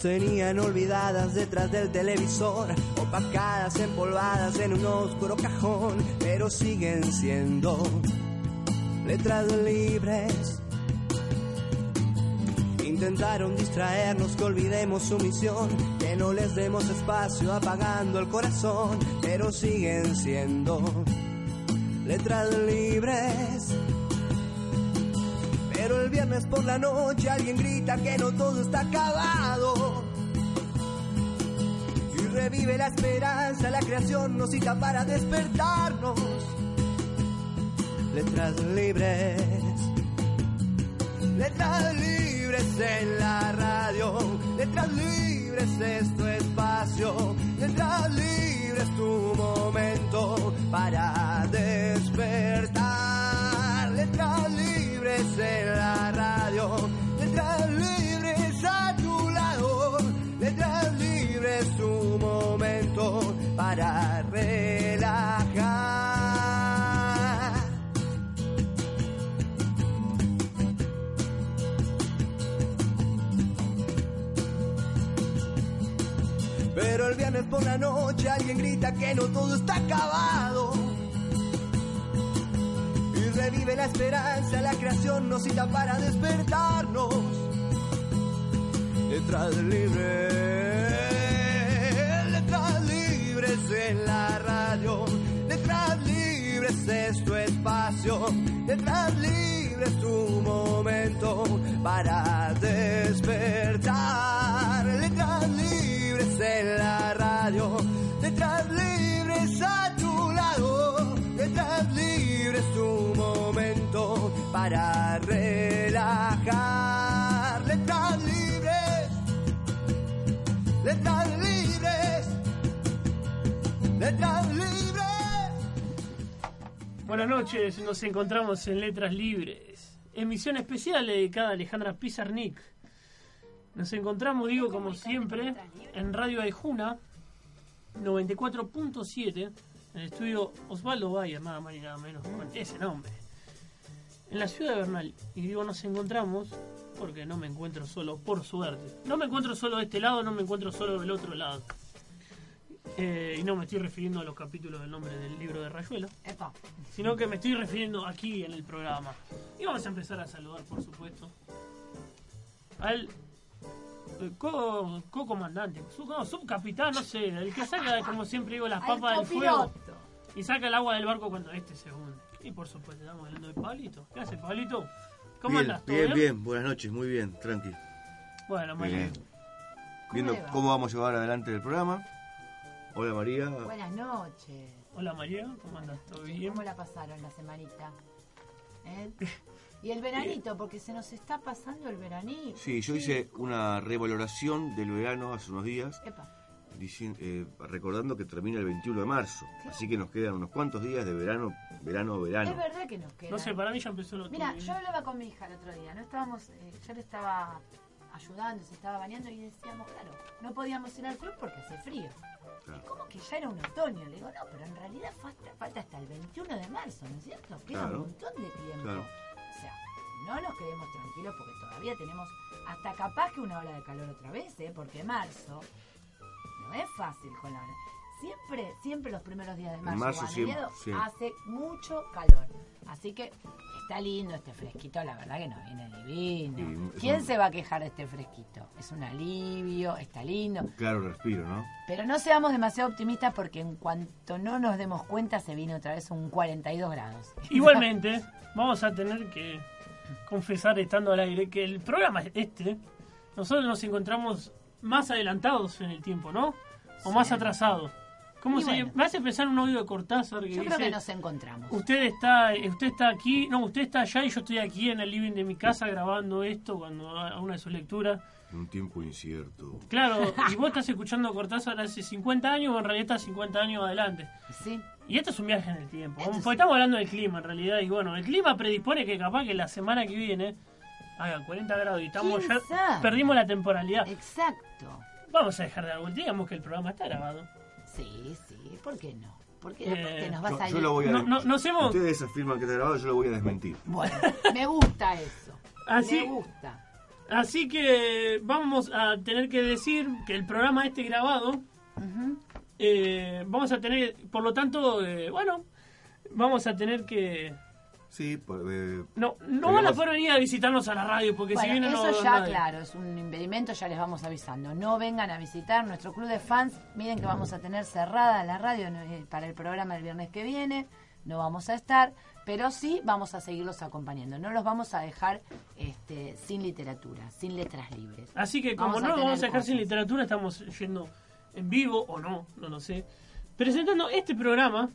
tenían olvidadas detrás del televisor, opacadas, empolvadas en un oscuro cajón, pero siguen siendo letras libres. Intentaron distraernos, que olvidemos su misión, que no les demos espacio apagando el corazón, pero siguen siendo letras libres. Pero el viernes por la noche alguien grita que no todo está acabado. Revive la esperanza, la creación nos cita para despertarnos. Letras libres, letras libres en la radio, letras libres es tu espacio, letras libres tu momento para despertar. Letras libres en la radio, para relajar. Pero el viernes por la noche alguien grita que no todo está acabado. Y revive la esperanza, la creación nos cita para despertarnos. Letras libres, letras libres en la radio. Letras libres es tu espacio. Letras libres Buenas noches, nos encontramos en Letras Libres. Emisión especial dedicada a Alejandra Pizarnik. Nos encontramos, digo, como siempre, en Radio Aijuna 94.7, en el estudio Osvaldo Valle, nada más ni nada menos, con ese nombre. En la ciudad de Bernal. Y digo, nos encontramos porque no me encuentro solo, por suerte. No me encuentro solo de este lado, no me encuentro solo del otro lado. Eh, y no me estoy refiriendo a los capítulos del nombre del libro de Rayuela, Epa. sino que me estoy refiriendo aquí en el programa. Y vamos a empezar a saludar, por supuesto, al eh, co- co-comandante, su- no, subcapitán, no sé, el que saca, como siempre digo, las papas del fuego y saca el agua del barco cuando este se hunde. Y por supuesto, estamos hablando de Pablito. ¿Qué hace, Pablito? ¿Cómo bien, andas? ¿Todo bien, bien, buenas noches, muy bien, tranqui. Bueno, Muy María. bien. Viendo cómo vamos a llevar adelante el programa. Hola María. Buenas noches. Hola María, ¿cómo andas? ¿Todo bien? ¿Cómo la pasaron la semanita? ¿Eh? Y el veranito, porque se nos está pasando el veranito. Sí, yo hice una revaloración del verano hace unos días, Epa. dici- eh, recordando que termina el 21 de marzo. Así que nos quedan unos cuantos días de verano, verano, verano. Es verdad que nos queda. No sé, para mí ya empezó el Mira, yo hablaba con mi hija el otro día, no estábamos, eh, yo le estaba ayudando, se estaba bañando y decíamos, claro, no podíamos ir al club porque hace frío. Claro. ¿Cómo que ya era un otoño? Le digo, no, pero en realidad falta, falta hasta el 21 de marzo, ¿no es cierto? Queda Claro. un montón de tiempo. Claro. O sea, no nos quedemos tranquilos porque todavía tenemos hasta capaz que una ola de calor otra vez, ¿eh? Porque marzo no es fácil con la ola. Siempre, siempre los primeros días de marzo, marzo siempre, mediados, sí. hace mucho calor. Así que está lindo este fresquito, la verdad que nos viene divino. Sí, ¿Quién un- se va a quejar de este fresquito? Es un alivio, está lindo. Claro, respiro, ¿no? Pero no seamos demasiado optimistas porque en cuanto no nos demos cuenta se viene otra vez un 42 grados. Igualmente, vamos a tener que confesar estando al aire que el programa este, nosotros nos encontramos más adelantados en el tiempo, ¿no? O más atrasados. ¿Cómo Y se bueno. Me hace pensar en un audio de Cortázar que Yo dice, creo que nos encontramos. usted está, usted está aquí, no, usted está allá y yo estoy aquí en el living de mi casa grabando esto cuando a una de sus lecturas. En un tiempo incierto. Claro, y vos estás escuchando Cortázar hace 50 años o en realidad estás 50 años adelante. Sí. Y esto es un viaje en el tiempo. Sí. porque estamos hablando del clima en realidad. Y bueno, el clima predispone que capaz que la semana que viene haga 40 grados y estamos ¿Quién ya. Perdimos la temporalidad. Exacto. Vamos a dejar de vuelta. Digamos que el programa está grabado. Sí, sí, ¿por qué no? Porque Eh, aparte nos va a Yo, salir. yo lo voy a No, no, nos hemos. Ustedes afirman que está grabado, yo lo voy a desmentir. Bueno, me gusta eso. Así, Me gusta. Así que vamos a tener que decir que el programa este grabado, eh, vamos a tener, por lo tanto, eh, bueno, vamos a tener que... Sí, pues, eh, No, no van a poder venir a visitarnos a la radio porque si Bueno, vienen no eso ya, nadie. claro, es un impedimento, ya les vamos avisando. No vengan a visitar nuestro club de fans. Miren que vamos a tener cerrada la radio. Eh, para el programa el viernes que viene. No vamos a estar, pero sí vamos a seguirlos acompañando. No los vamos a dejar este, sin literatura, sin letras libres. Así que como Vamos no lo vamos a dejar sin literatura, estamos yendo en vivo o no, no lo sé, presentando este programa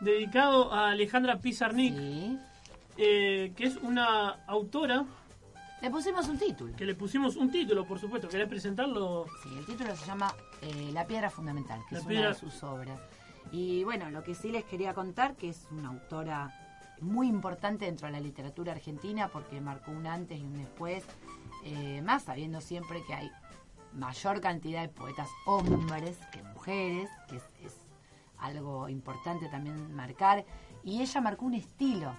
dedicado a Alejandra Pizarnik, Sí. eh, que es una autora Le pusimos un título. que le pusimos un título, por supuesto. ¿Querés presentarlo? Sí, el título se llama eh, La piedra fundamental, que La es piedra- una de sus obras. Y bueno, lo que sí les quería contar, que es una autora muy importante dentro de la literatura argentina, porque marcó un antes y un después, eh, más sabiendo siempre que hay mayor cantidad de poetas hombres que mujeres, que es, es algo importante también marcar. Y ella marcó un estilo.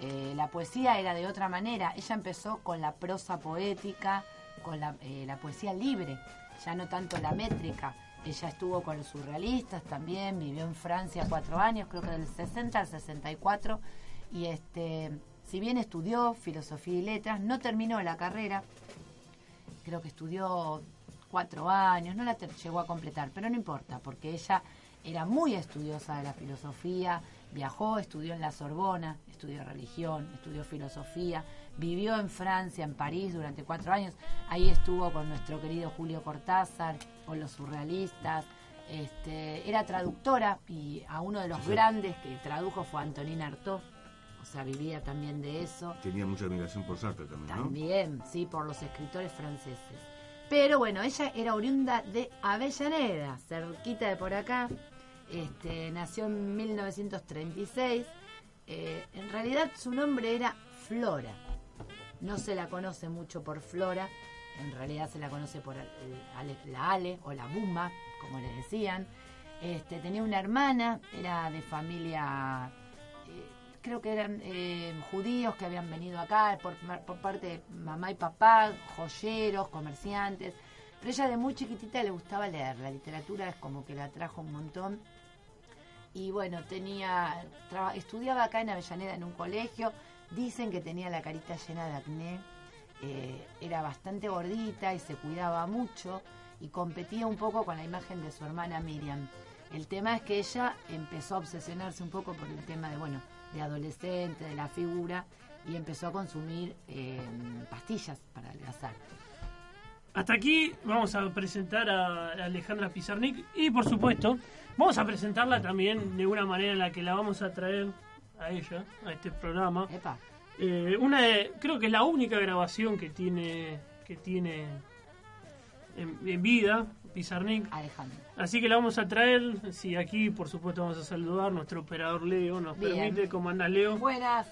Eh, la poesía era de otra manera. Ella empezó con la prosa poética, con la, eh, la poesía libre, ya no tanto la métrica. Ella estuvo con los surrealistas también, vivió en Francia cuatro años, creo que del 60 al 64. Y este, si bien estudió filosofía y letras, no terminó la carrera, creo que estudió cuatro años, no la llegó a completar, pero no importa, porque ella era muy estudiosa de la filosofía, viajó, estudió en la Sorbona, estudió religión, estudió filosofía, vivió en Francia, en París durante cuatro años, ahí estuvo con nuestro querido Julio Cortázar, con los surrealistas, este, era traductora y a uno de los grandes que tradujo fue Antonin Artaud, o sea, vivía también de eso. tenía mucha admiración por Sartre también, ¿no? También, sí, por los escritores franceses. Pero bueno, ella era oriunda de Avellaneda, cerquita de por acá. Este, nació en 1936. Eh, en realidad su nombre era Flora. No se la conoce mucho por Flora. En realidad se la conoce por el- la Ale o la Bumba, como le decían. Este, tenía una hermana, era de familia eh, creo que eran eh, judíos que habían venido acá por, por parte de mamá y papá, joyeros, comerciantes. Pero ella de muy chiquitita le gustaba leer, la literatura es como que la trajo un montón. Y bueno, tenía estudiaba acá en Avellaneda en un colegio. Dicen que tenía la carita llena de acné. eh, era bastante gordita y se cuidaba mucho y competía un poco con la imagen de su hermana Miriam. El tema es que ella empezó a obsesionarse un poco por el tema de, bueno, de adolescente, de la figura, y empezó a consumir eh, pastillas para adelgazar. Hasta aquí vamos a presentar a Alejandra Pizarnik y por supuesto vamos a presentarla también de una manera en la que la vamos a traer a ella, a este programa. Epa, Eh, una de- creo que es la única grabación que tiene que tiene en, en vida Pizarnik. Alejandro. Así que la vamos a traer. Sí, aquí por supuesto vamos a saludar. Nuestro operador Leo nos Bien. permite. ¿Cómo Leo? Buenas.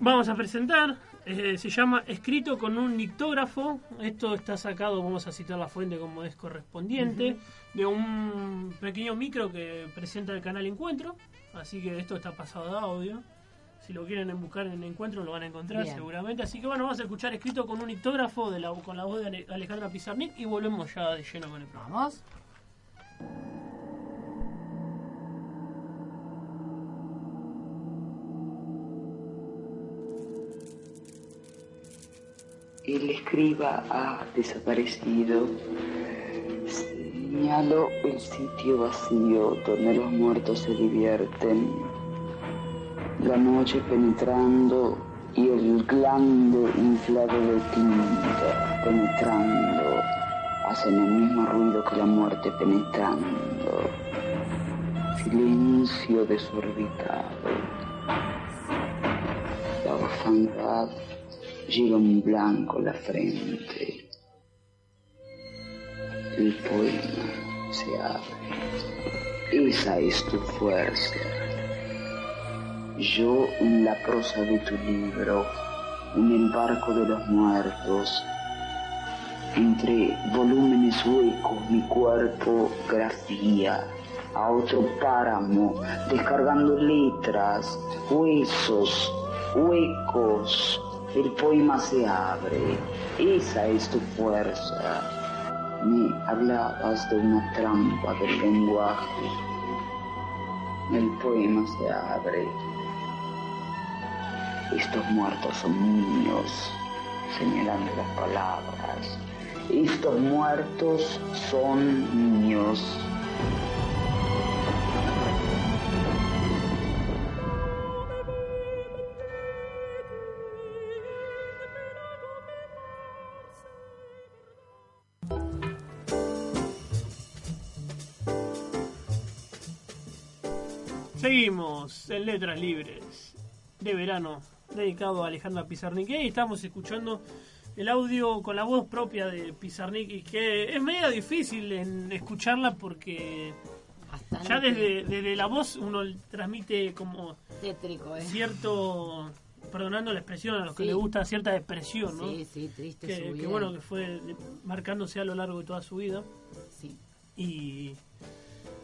Vamos a presentar. Eh, se llama Escrito con un nictógrafo. Esto está sacado, vamos a citar la fuente como es correspondiente, de un pequeño micro que presenta el canal Encuentro. Así que esto está pasado de audio. Si lo quieren buscar en Encuentro lo van a encontrar Bien. seguramente. Así que bueno, vamos a escuchar escrito con un nictógrafo de la, con la voz de Ale- Alejandra Pizarnik y volvemos ya de lleno con el programa. Vamos. El escriba ha desaparecido. Señalo el sitio vacío donde los muertos se divierten. La noche penetrando y el glande inflado de tinta penetrando hacen el mismo ruido que la muerte penetrando. Silencio desorbitado. La orfandad lleva un blanco la frente. El poema se abre. Esa es tu fuerza. Yo en la prosa de tu libro, en el barco de los muertos, entre volúmenes huecos mi cuerpo grafía a otro páramo, descargando letras, huesos, huecos, el poema se abre, esa es tu fuerza. Me hablabas de una trampa del lenguaje, el poema se abre. Estos muertos son niños, señalando las palabras. Estos muertos son niños. En Letras Libres de verano, dedicado a Alejandra Pizarnik. Y estamos escuchando el audio con la voz propia de Pizarnik, y que es medio difícil en escucharla porque Bastante ya desde, desde la voz uno transmite como tétrico, ¿eh? cierto, perdonando la expresión, a los que les gusta cierta depresión, ¿no? Sí, sí, triste que, su que bueno, que fue marcándose a lo largo de toda su vida. Sí. Y,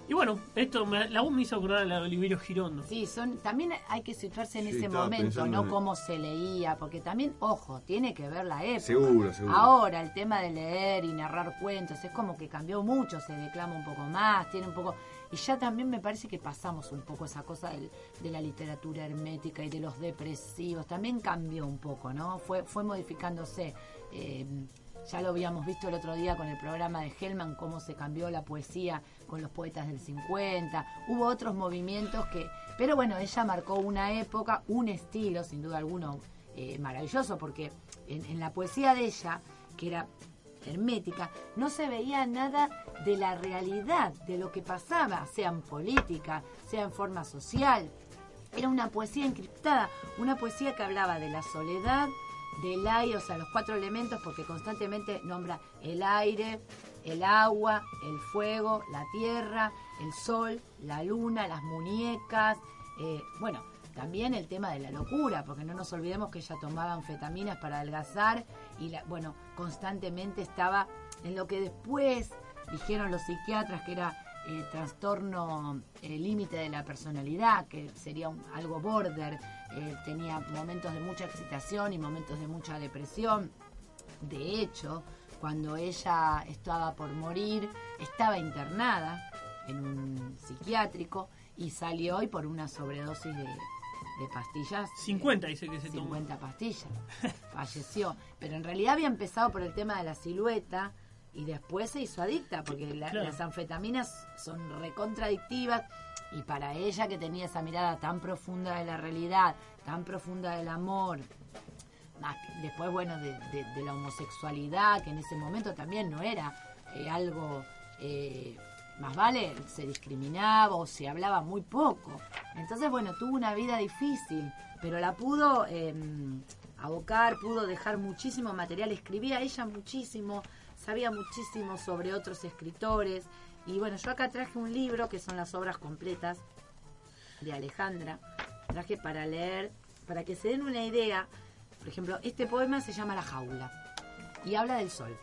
y bueno, esto me- la voz me hizo acordar a la de Oliverio Girondo. Sí, son, también hay que situarse en Sí, ese momento, pensando no en- cómo se leía, porque también, ojo, tiene que ver la época. Seguro, seguro. Ahora el tema de leer y narrar cuentos es como que cambió mucho, se declama un poco más, tiene un poco... Y ya también me parece que pasamos un poco esa cosa del- de la literatura hermética y de los depresivos, también cambió un poco, ¿no? Fue, fue modificándose. Eh, ya lo habíamos visto el otro día con el programa de Hellman, cómo se cambió la poesía con los poetas del 50. Hubo otros movimientos que... Pero bueno, ella marcó una época, un estilo, sin duda alguno, eh, maravilloso, porque en, en la poesía de ella, que era hermética, no se veía nada de la realidad, de lo que pasaba, sea en política, sea en forma social. Era una poesía encriptada, una poesía que hablaba de la soledad, del aire, o sea, los cuatro elementos, porque constantemente nombra el aire, el agua, el fuego, la tierra, el sol, la luna, las muñecas, eh, bueno, también el tema de la locura, porque no nos olvidemos que ella tomaba anfetaminas para adelgazar y, la, bueno, constantemente estaba en lo que después dijeron los psiquiatras que era eh, trastorno límite de la personalidad, que sería un- algo border, eh, tenía momentos de mucha excitación y momentos de mucha depresión. De hecho, cuando ella estaba por morir, estaba internada en un psiquiátrico y salió y por una sobredosis de, de pastillas. 50 dice que se tomó. 50 pastillas. Falleció. Pero en realidad había empezado por el tema de la silueta y después se hizo adicta, porque la- Claro. las anfetaminas son recontradictivas y para ella que tenía esa mirada tan profunda de la realidad, tan profunda del amor, después bueno de, la homosexualidad, que en ese momento también no era eh, algo... eh, más vale, se discriminaba o se hablaba muy poco. Entonces, bueno, tuvo una vida difícil, pero la pudo eh, abocar, pudo dejar muchísimo material, escribía ella muchísimo, sabía muchísimo sobre otros escritores. Y bueno, yo acá traje un libro que son las obras completas de Alejandra. Traje para leer, para que se den una idea. Por ejemplo, este poema se llama La jaula y habla del sol.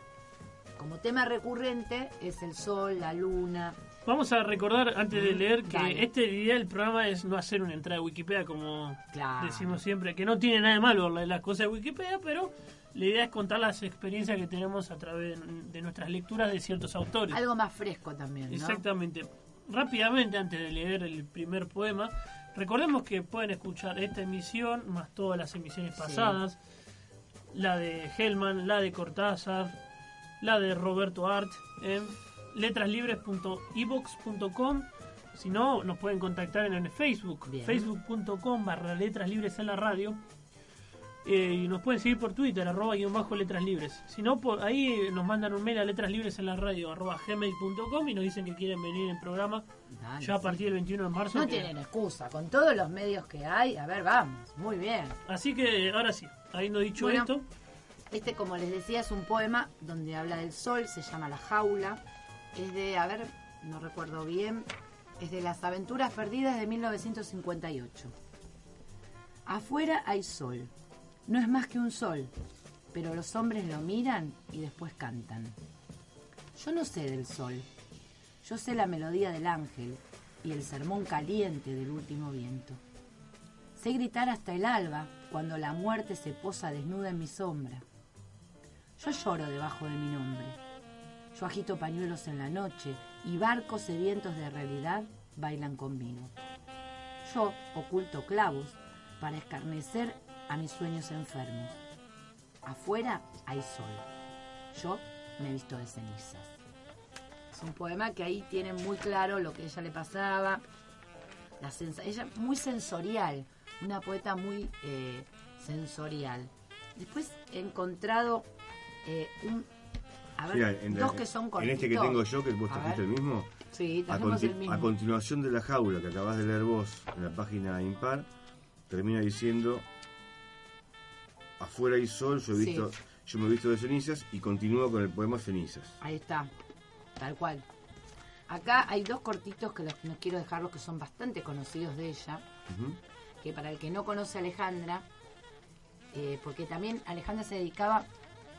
Como tema recurrente es el sol, la luna. Vamos a recordar antes de leer que Dale. este día del programa es no hacer una entrada de Wikipedia como Claro. decimos siempre, que no tiene nada de malo las cosas de Wikipedia, pero la idea es contar las experiencias que tenemos a través de nuestras lecturas de ciertos autores. Algo más fresco también, ¿no? Exactamente. Rápidamente, antes de leer el primer poema, recordemos que pueden escuchar esta emisión, más todas las emisiones Sí. pasadas, la de Hellman, la de Cortázar, la de Roberto Art, en letraslibres.evox.com. Si no, nos pueden contactar en el Facebook, facebook.com barra letras libres en la radio. Eh, y nos pueden seguir por Twitter, arroba guion bajo letras libres. Si no, por ahí nos mandan un mail a letras libres en la radio, arroba gmail.com y nos dicen que quieren venir en programa Dale, ya a partir del 21 de marzo. No que- tienen excusa, con todos los medios que hay, a ver, vamos, muy bien. Así que ahora sí, habiendo dicho Bueno. esto, Este, como les decía, es un poema donde habla del sol, se llama La jaula. Es de, a ver, no recuerdo bien, es de las aventuras perdidas de 1958. Afuera hay sol. No es más que un sol, pero los hombres lo miran y después cantan. Yo no sé del sol. Yo sé la melodía del ángel y el sermón caliente del último viento. Sé gritar hasta el alba cuando la muerte se posa desnuda en mi sombra. Yo lloro debajo de mi nombre. Yo agito pañuelos en la noche y barcos sedientos de realidad bailan conmigo. Yo oculto clavos para escarnecer a mis sueños enfermos. Afuera hay sol. Yo me visto de cenizas. Es un poema que ahí tiene muy claro lo que a ella le pasaba. La ella muy sensorial, una poeta muy eh, sensorial. Después he encontrado eh, un, a ver, Mira, en, dos la- que son en cortitos. este que tengo yo, que vos trajiste el mismo, Sí, a, el mismo. a continuación de la jaula que acabas de leer vos en la página impar, termina diciendo, afuera hay sol, yo, he Sí. visto, yo me he visto de cenizas y continúo con el poema Cenizas. Ahí está, tal cual. Acá hay dos cortitos que los, no quiero dejarlos que son bastante conocidos de ella, que para el que no conoce a Alejandra, eh, porque también Alejandra se dedicaba,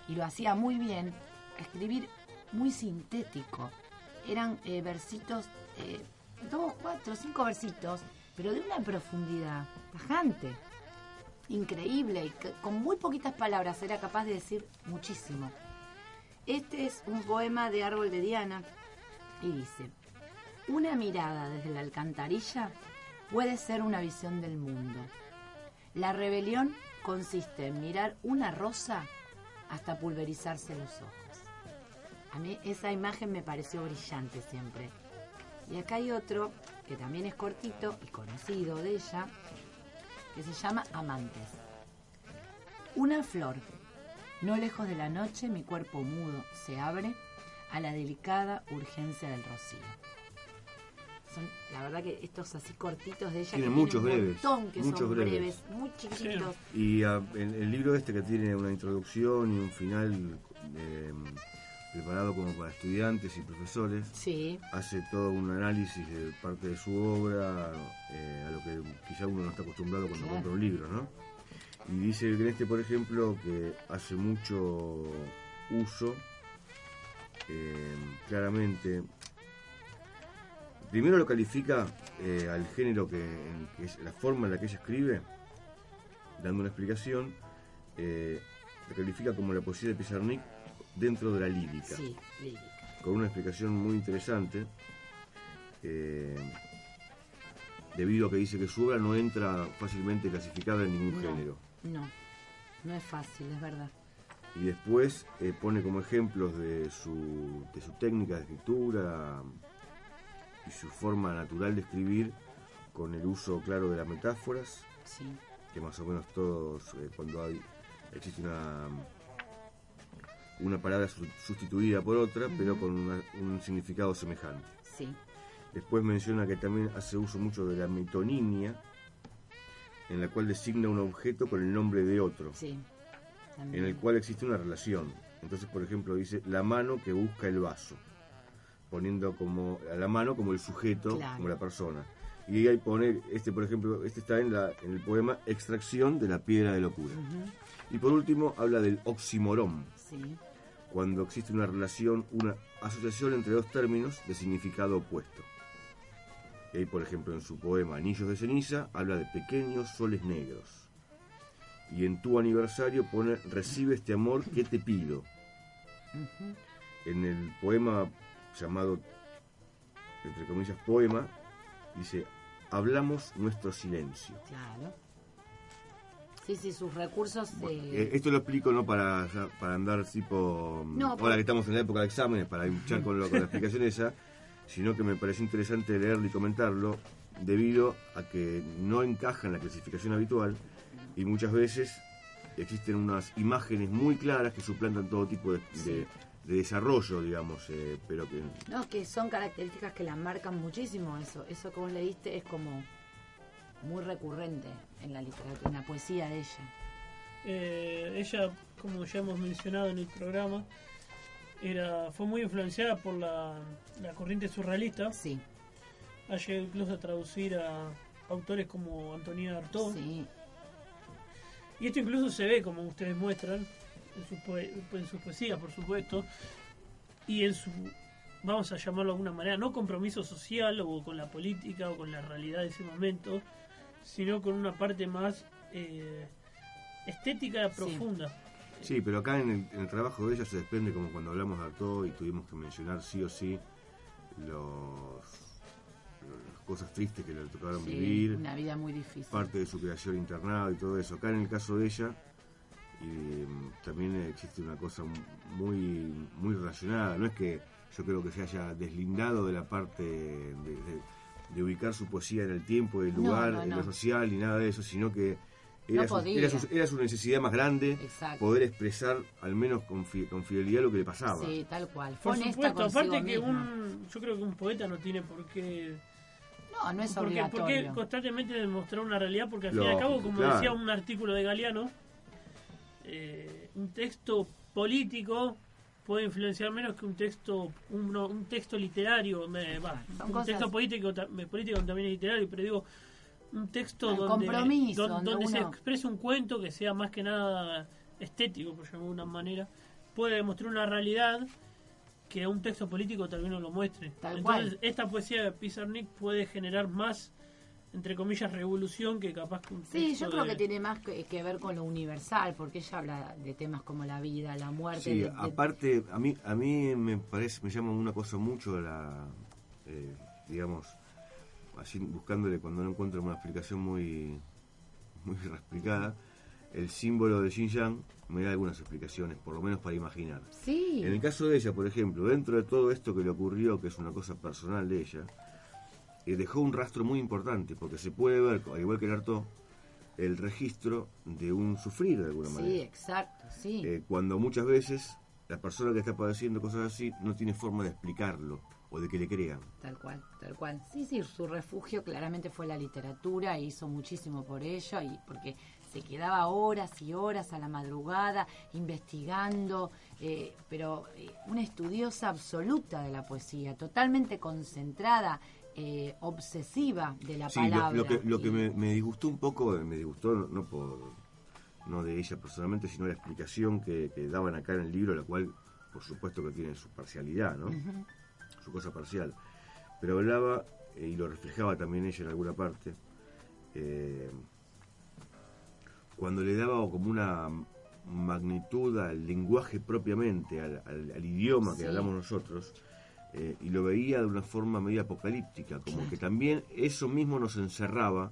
y lo hacía muy bien, a escribir muy sintético. Eran eh, versitos, eh, dos, cuatro, cinco versitos, pero de una profundidad bajante, increíble, y que con muy poquitas palabras era capaz de decir muchísimo. Este es un poema de Árbol de Diana y dice, una mirada desde la alcantarilla puede ser una visión del mundo. La rebelión consiste en mirar una rosa hasta pulverizarse los ojos. A mí esa imagen me pareció brillante siempre. Y acá hay otro que también es cortito y conocido de ella, que se llama Amantes. Una flor. No lejos de la noche mi cuerpo mudo se abre a la delicada urgencia del rocío. Son, la verdad que estos así cortitos de ella muchos tienen un breves, montón que muchos son breves. breves, muy chiquititos. Y ah, el, el libro este que tiene una introducción y un final eh, preparado como para estudiantes y profesores, Sí, hace todo un análisis de parte de su obra, eh, a lo que quizá uno no está acostumbrado cuando Claro. compra un libro, ¿no? Y dice que en este, por ejemplo, que hace mucho uso, eh, claramente, primero lo califica eh, al género que, en que es la forma en la que ella escribe, dando una explicación, lo califica como la poesía de Pizarnik dentro de la lírica sí, lírica. con una explicación muy interesante, eh, debido a que dice que su obra no entra fácilmente clasificada en ningún No. género. No, no es fácil, es verdad. Y después eh, pone como ejemplos de su, de su técnica de escritura y su forma natural de escribir con el uso claro de las metáforas, Sí, que más o menos todos, eh, cuando hay existe una una palabra su- sustituida por otra, pero con una- un significado semejante. sí, Después menciona que también hace uso mucho de la metonimia, en la cual designa un objeto con el nombre de otro, sí. en el cual existe una relación. Entonces, por ejemplo, dice la mano que busca el vaso, poniendo como a la mano como el sujeto, Claro. como la persona. Y ahí pone, este por ejemplo, este está en, la, en el poema Extracción de la piedra de locura. Y por último, habla del oximorón, Sí, cuando existe una relación, una asociación entre dos términos de significado opuesto. Ahí, por ejemplo, en su poema Anillos de ceniza, habla de pequeños soles negros. Y en tu aniversario pone Recibe este amor que te pido. En el poema llamado, entre comillas, poema, dice, hablamos nuestro silencio. claro. Sí, sí, sus recursos. Bueno, eh, esto lo explico no para, para andar tipo No, ahora que estamos en la época de exámenes para luchar con, lo- con la explicación esa sino que me pareció interesante leerlo y comentarlo debido a que no encaja en la clasificación habitual y muchas veces existen unas imágenes muy claras que suplantan todo tipo de, de- de desarrollo digamos eh, pero que No, que son características que la marcan muchísimo eso. Eso que vos leíste es como muy recurrente en la literatura, en la poesía de ella. Eh, ella, como ya hemos mencionado en el programa, era fue muy influenciada por la, la corriente surrealista. Sí, Ha llegado incluso a traducir a autores como Antonia Artaud. sí, Y esto incluso se ve, como ustedes muestran, en sus, poe- en sus poesías, por supuesto, y en su, vamos a llamarlo de alguna manera, no compromiso social o con la política o con la realidad de ese momento, sino con una parte más eh, estética profunda. Sí, pero acá en el, trabajo de ella se desprende como cuando hablamos de Artaud y tuvimos que mencionar sí o sí los, las cosas tristes que le tocaron vivir. Una vida muy difícil. Parte de su creación internada y todo eso. Acá en el caso de ella y mm, también existe una cosa muy muy relacionada no es que yo creo que se haya deslindado de la parte de, ubicar su poesía en el tiempo el lugar en lo social ni nada de eso sino que era, su, necesidad más grande poder expresar al menos con, con, fidelidad lo que le pasaba. Sí tal cual. Por supuesto aparte que un yo creo que un poeta no tiene por qué no, no es porque, obligatorio. Porque constantemente demostrar una realidad, porque al fin y al cabo, como decía un artículo de Galeano, eh, un texto político puede influenciar menos que un texto un, un texto literario. Un texto político político también es literario pero digo un texto donde, donde, se exprese un cuento que sea más que nada estético por llamarlo de alguna manera puede demostrar una realidad que un texto político también no lo muestre. Entonces esta poesía de Pizarnik puede generar más entre comillas, revolución que capaz que un Sí, yo creo que tiene más que, ver con lo universal, porque ella habla de temas como la vida, la muerte. Sí, aparte, a mí, a mí me parece, me llama una cosa mucho la, eh, digamos, así buscándole cuando no encuentro una explicación muy, muy explicada, el símbolo de Xinjiang me da algunas explicaciones, por lo menos para imaginar. Sí. En el caso de ella, por ejemplo, dentro de todo esto que le ocurrió, que es una cosa personal de ella, eh, dejó un rastro muy importante, porque se puede ver, al igual que el harto, el registro de un sufrir de alguna manera. Sí, exacto, sí. Eh, cuando muchas veces la persona que está padeciendo cosas así no tiene forma de explicarlo o de que le crean. Tal cual, tal cual. Sí, sí, su refugio claramente fue la literatura e hizo muchísimo por ello y porque se quedaba horas y horas a la madrugada investigando, eh, pero una estudiosa absoluta de la poesía, totalmente concentrada eh, obsesiva de la palabra. Lo, lo que, lo que me, disgustó un poco, me disgustó no, por no de ella personalmente, sino la explicación que, daban acá en el libro, la cual por supuesto que tiene su parcialidad, ¿no? Su cosa parcial. Pero hablaba, eh, y lo reflejaba también ella en alguna parte, eh, cuando le daba como una magnitud al lenguaje propiamente, al, idioma que hablamos nosotros, eh, y lo veía de una forma medio apocalíptica, como que también eso mismo nos encerraba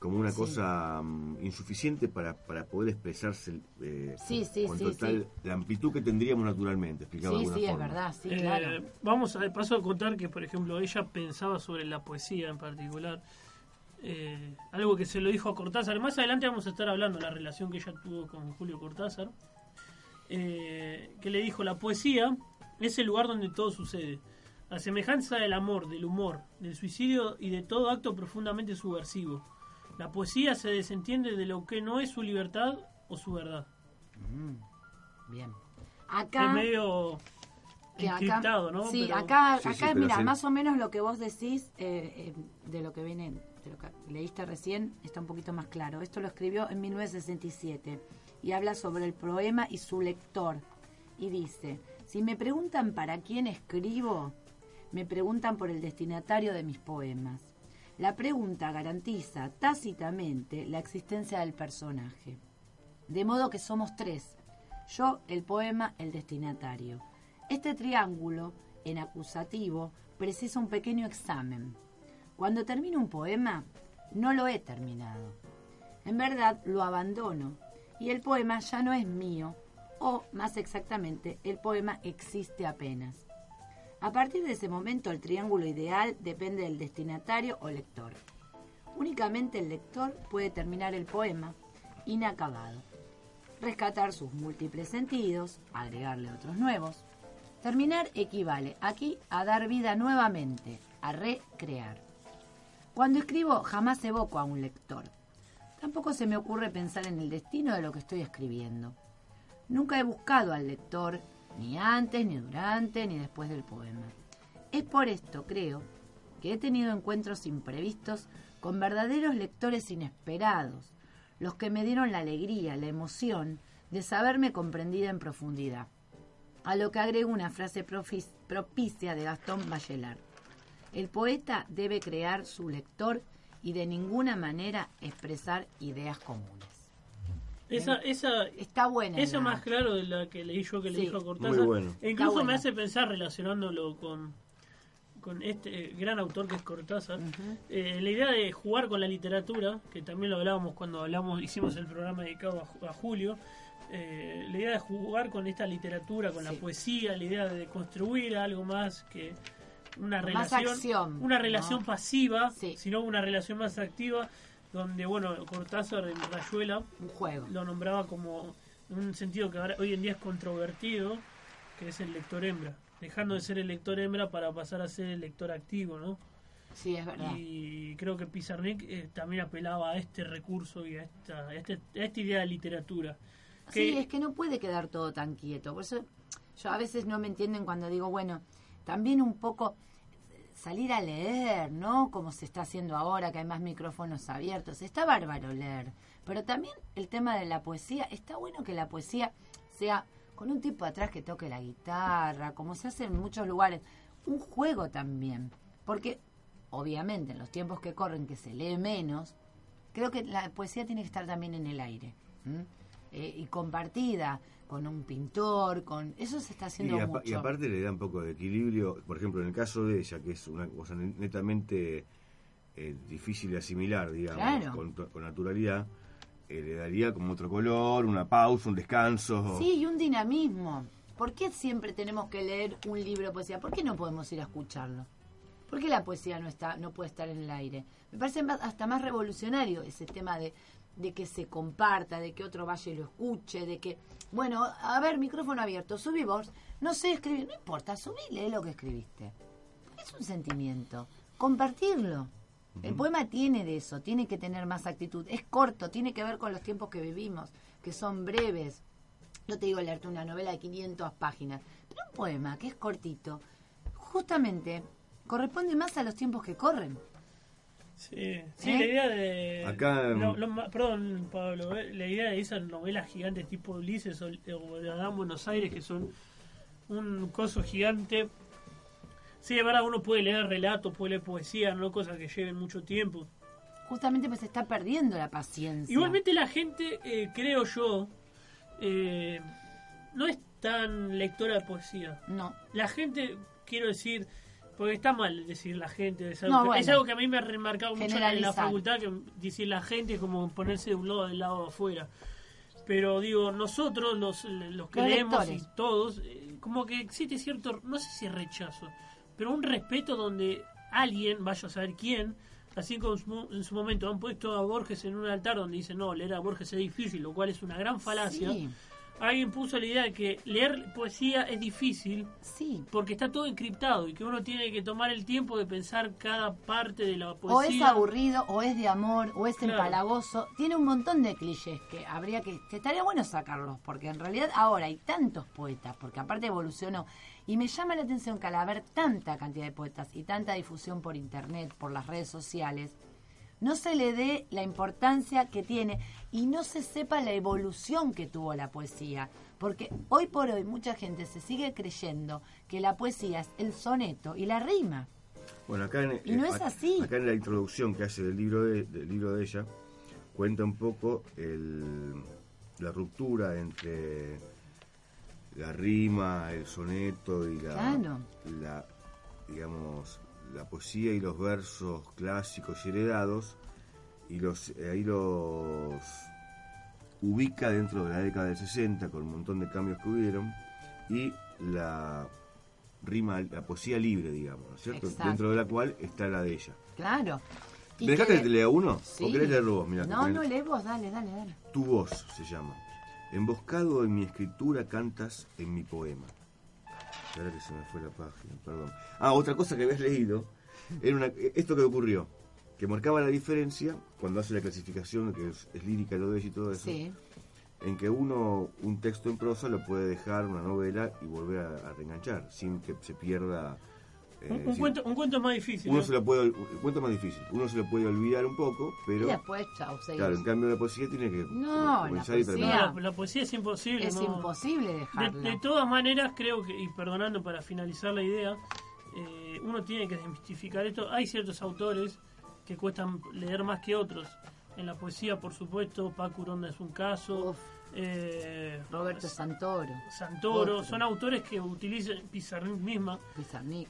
como una cosa mm, insuficiente para, para poder expresarse eh, con total la amplitud que tendríamos naturalmente, explicaba Sí, sí, es verdad, sí, eh, claro. Vamos a paso a contar que, por ejemplo, ella pensaba sobre la poesía en particular. algo que se lo dijo a Cortázar. Más adelante vamos a estar hablando de la relación que ella tuvo con Julio Cortázar. que le dijo, la poesía es el lugar donde todo sucede. A semejanza del amor, del humor, del suicidio y de todo acto profundamente subversivo. La poesía se desentiende de lo que no es su libertad o su verdad. Mm, bien. Acá. Es medio encriptado, ¿no? Sí, acá, acá mira, más o menos lo que vos decís eh, eh, de lo que viene, de lo que leíste recién, está un poquito más claro. Esto lo escribió en 1967 y habla sobre el poema y su lector. Y dice, si me preguntan para quién escribo, me preguntan por el destinatario de mis poemas. La pregunta garantiza tácitamente la existencia del personaje. De modo que somos tres. Yo, el poema, el destinatario. Este triángulo, en acusativo, precisa un pequeño examen. Cuando termino un poema, no lo he terminado. En verdad, lo abandono y el poema ya no es mío, o, más exactamente, el poema existe apenas. A partir de ese momento, el triángulo ideal depende del destinatario o lector. Únicamente el lector puede terminar el poema inacabado, rescatar sus múltiples sentidos, agregarle otros nuevos. Terminar equivale aquí a dar vida nuevamente, a recrear. Cuando escribo jamás evoco a un lector. Tampoco se me ocurre pensar en el destino de lo que estoy escribiendo. Nunca he buscado al lector, ni antes, ni durante, ni después del poema. Es por esto, creo, que he tenido encuentros imprevistos con verdaderos lectores inesperados, los que me dieron la alegría, la emoción de saberme comprendida en profundidad. A lo que agrego una frase propicia de Gastón Bachelard. El poeta debe crear su lector y de ninguna manera expresar ideas comunes. Esa, esa, Está buena. eso más claro de la que leí yo que le dijo a Cortázar. Muy bueno. E incluso me hace pensar relacionándolo con, con este eh, gran autor que es Cortázar. eh, la idea de jugar con la literatura, que también lo hablábamos cuando hablamos, hicimos el programa dedicado a, Ju- a Julio. eh, la idea de jugar con esta literatura, con la Sí. poesía, la idea de construir algo más que una más relación, acción, una ¿no? relación pasiva, Sí. sino una relación más activa, donde bueno Cortázar en Rayuela Un juego. lo nombraba como en un sentido que ahora, hoy en día es controvertido, que es el lector hembra, dejando de ser el lector hembra para pasar a ser el lector activo, ¿no? Sí, es verdad. Y creo que Pizarnik eh, también apelaba a este recurso y a esta, a este- a esta idea de literatura. Sí, es que no puede quedar todo tan quieto. Por eso yo a veces no me entienden cuando digo, bueno, también un poco salir a leer, ¿no? Como se está haciendo ahora, que hay más micrófonos abiertos. Está bárbaro leer. Pero también el tema de la poesía, está bueno que la poesía sea con un tipo atrás que toque la guitarra, como se hace en muchos lugares. Un juego también. Porque, obviamente, en los tiempos que corren, que se lee menos, creo que la poesía tiene que estar también en el aire. Eh, y compartida con un pintor, con eso se está Y, haciendo apa- mucho. y aparte le da un poco de equilibrio, por ejemplo, en el caso de ella, que es una cosa ne- netamente eh, difícil de asimilar, digamos, Claro. con, con naturalidad, eh, le daría como otro color, una pausa, un descanso. Sí, y un dinamismo. ¿Por qué siempre tenemos que leer un libro de poesía? ¿Por qué no podemos ir a escucharlo? ¿Por qué la poesía no está, no puede estar en el aire? Me parece más- hasta más revolucionario ese tema de, de que se comparta, de que otro vaya y lo escuche, de que, bueno, a ver, micrófono abierto, subí vos, no sé escribir, no importa, subí, lee lo que escribiste. Es un sentimiento, compartirlo. El poema tiene de eso, tiene que tener más actitud. Es corto, tiene que ver con los tiempos que vivimos, que son breves. No te digo leerte una novela de 500 páginas, pero un poema que es cortito, justamente corresponde más a los tiempos que corren. Sí, sí ¿Eh? la idea de... Acá, ma- perdón, Pablo, eh, la idea de esas novelas gigantes tipo Ulises o, o de Adán Buenos Aires, que son un coso gigante. Sí, de verdad, uno puede leer relatos, puede leer poesía, no cosas que lleven mucho tiempo. Justamente pues se está perdiendo la paciencia. Igualmente la gente, eh, creo yo, eh, no es tan lectora de poesía. No, La gente, quiero decir, porque está mal decir la gente, es algo, No, que, bueno. es algo que a mí me ha remarcado mucho en la facultad, que decir la gente es como ponerse de un lado del lado afuera. Pero digo, nosotros, los, los que Los leemos lectores. y todos, eh, como que existe cierto, no sé si rechazo, pero un respeto donde alguien, vaya a saber quién, así como en su- en su momento han puesto a Borges en un altar donde dicen, no, leer a Borges es difícil, lo cual es una gran falacia. Sí. Alguien puso la idea de que leer poesía es difícil sí. porque está todo encriptado y que uno tiene que tomar el tiempo de pensar cada parte de la O es poesía. aburrido, o es de amor, o es Claro. empalagoso. Tiene un montón de clichés que habría que, que estaría bueno sacarlos, porque en realidad ahora hay tantos poetas, porque aparte evolucionó. Y me llama la atención que al haber tanta cantidad de poetas y tanta difusión por internet, por las redes sociales, no se le dé la importancia que tiene y no se sepa la evolución que tuvo la poesía. Porque hoy por hoy mucha gente se sigue creyendo que la poesía es el soneto y la rima. Bueno, acá en, Y no eh, es así. Acá en la introducción que hace del libro de, del libro de ella, cuenta un poco el, la ruptura entre la rima, el soneto y la, Claro. la digamos la poesía y los versos clásicos y heredados y los eh, ahí los ubica dentro de la década del 60 con un montón de cambios que hubieron y la rima, la poesía libre, digamos, ¿no es cierto? Exacto. Dentro de la cual está la de ella. Claro. ¿Me que- te lea uno? Sí. ¿O querés leerlo vos? Mirá, no, no, lee vos, dale, dale, dale. Tu voz se llama. Emboscado en mi escritura cantas en mi poema. Que se me fue la página, perdón. Ah, otra cosa que habías leído, era una, esto que ocurrió, que marcaba la diferencia cuando hace la clasificación, que es, es lírica todo eso y todo eso, Sí. en que uno un texto en prosa lo puede dejar, una novela, y volver a, a reenganchar, sin que se pierda... eh, un, cuento, un cuento es más difícil. uno ¿no? se lo puede, el cuento es más difícil, uno se lo puede olvidar un poco, pero... Y después, chau. Claro, en cambio la poesía tiene que No, la comenzar y poesía- la, la poesía es imposible. es no. imposible De, dejarla. de todas maneras, creo que, y perdonando para finalizar la idea, eh, uno tiene que desmistificar esto. Hay ciertos autores que cuestan leer más que otros. En la poesía, por supuesto, Paco Uronda es un caso. Uf. eh, Roberto Santoro, Santoro, Otro. son autores que utilizan Pizarnik misma, Pizarnik.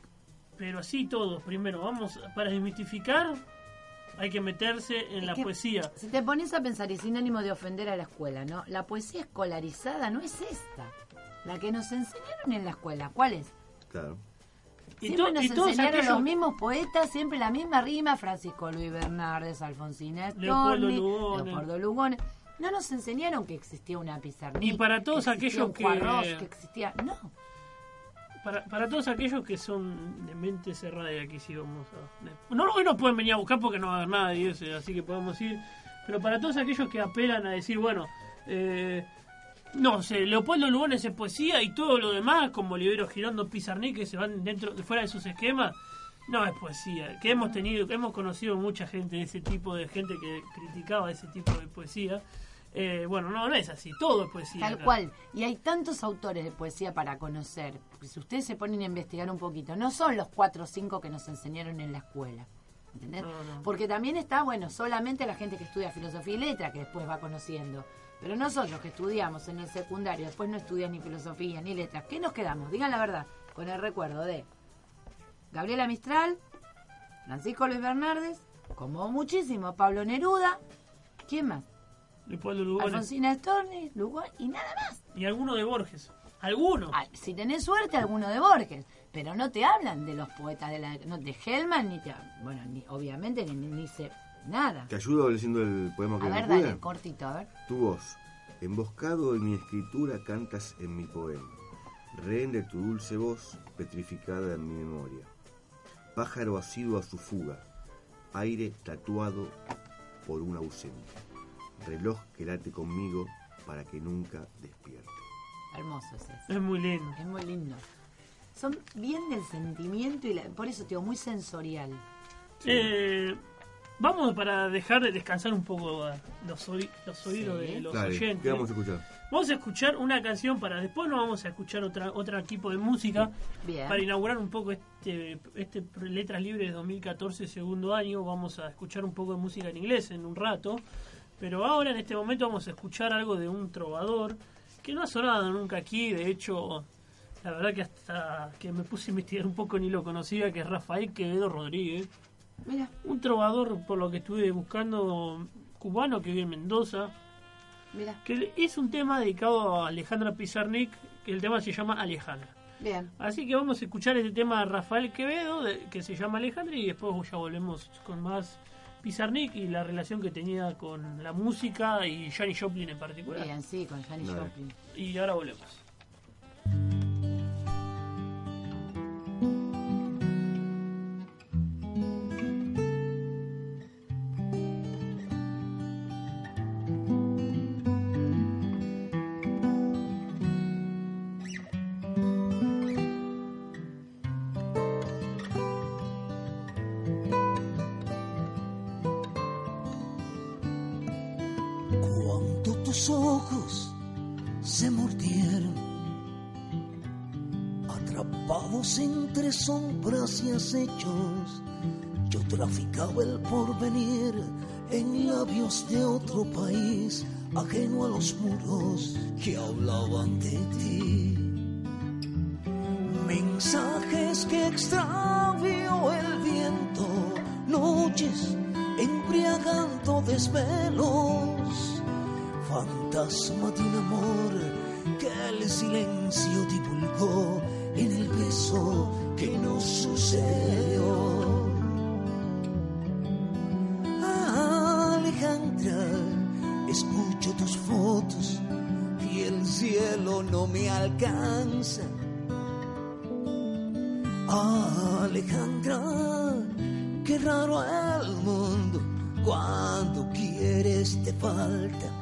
Pero así todos. Primero, vamos, para desmitificar, hay que meterse en Es la que poesía. Si te pones a pensar, y sin ánimo de ofender a la escuela, ¿no? La poesía escolarizada no es esta. La que nos enseñaron en la escuela. ¿Cuál es? Claro. Y, Siempre to- nos y todos enseñaron aquellos- los mismos poetas, siempre la misma rima. Francisco Luis Bernárdez, Alfonsina Storni, Lugones. Leopoldo Lugones. No nos enseñaron que existía una pizarra. Y para todos aquellos que- que existía. No. Para, todos aquellos que son de mente cerrada y aquí sí vamos a... No, hoy nos pueden venir a buscar porque no va a haber nada y eso, así que podemos ir. Pero para todos aquellos que apelan a decir, bueno, eh, no sé, Leopoldo Lugones es poesía y todo lo demás, como Olivero Girondo, Pizarnik, que se van dentro fuera de sus esquemas, no es poesía. Que hemos tenido, que hemos conocido mucha gente de ese tipo, de gente que criticaba ese tipo de poesía. Eh, bueno, no, no es así, todo es poesía. Tal acá. cual. Y hay tantos autores de poesía para conocer. Porque si ustedes se ponen a investigar un poquito, no son los cuatro o cinco que nos enseñaron en la escuela. ¿Entendés? No, no. Porque también está, bueno, solamente la gente que estudia filosofía y letra que después va conociendo. Pero nosotros que estudiamos en el secundario, después no estudias ni filosofía ni letras, ¿qué nos quedamos? Digan la verdad, con el recuerdo de Gabriela Mistral, Francisco Luis Bernárdez, como muchísimo, Pablo Neruda, ¿quién más? Leopoldo Lugones. Alfonsina Storni, Lugo y nada más. Y alguno de Borges. Alguno. Ah, si tenés suerte, alguno de Borges. Pero no te hablan de los poetas de la. No, de Hellman, ni te. Bueno, ni, obviamente ni, ni, sé nada. ¿Te ayudo leyendo el poema que A me ver, dale, cortito, a ver. Tu voz, emboscado en mi escritura, cantas en mi poema. Rehén de tu dulce voz, petrificada en mi memoria. Pájaro asiduo a su fuga, aire tatuado por un ausente. Reloj que late conmigo para que nunca despierte. Hermoso es eso. Es muy lindo. Es muy lindo. Son bien del sentimiento y la- por eso, tío, muy sensorial. Eh, vamos para dejar de descansar un poco a los, oí- los oídos Sí. de los Dale, oyentes. ¿qué vamos a escuchar? Vamos a escuchar una canción para después no vamos a escuchar otra otro tipo de música Bien. para inaugurar un poco este este Letras Libres 2014 segundo año. Vamos a escuchar un poco de música en inglés en un rato, pero ahora en este momento vamos a escuchar algo de un trovador que no ha sonado nunca aquí. De hecho, la verdad que hasta que me puse a investigar un poco ni lo conocía, que es Rafael Quevedo Rodríguez. Mira, Un trovador, por lo que estuve buscando, cubano que vive en Mendoza, mira. que es un tema dedicado a Alejandra Pizarnik, que el tema se llama Alejandra. Bien. Así que vamos a escuchar este tema de Rafael Quevedo, de- que se llama Alejandra, y después ya volvemos con más Pizarnik y la relación que tenía con la música y Janis Joplin en particular. Bien, sí, con Janis Dale. Joplin. Y ahora volvemos. Y acechos, yo traficaba el porvenir en labios de otro país, ajeno a los muros que hablaban de ti. Mensajes que extravió el viento, noches embriagando desvelos, fantasma de amor que el silencio divulgó en el beso que nos sucedió. Alejandra, escucho tus fotos y el cielo no me alcanza. Alejandra, qué raro el mundo cuando quieres te falta.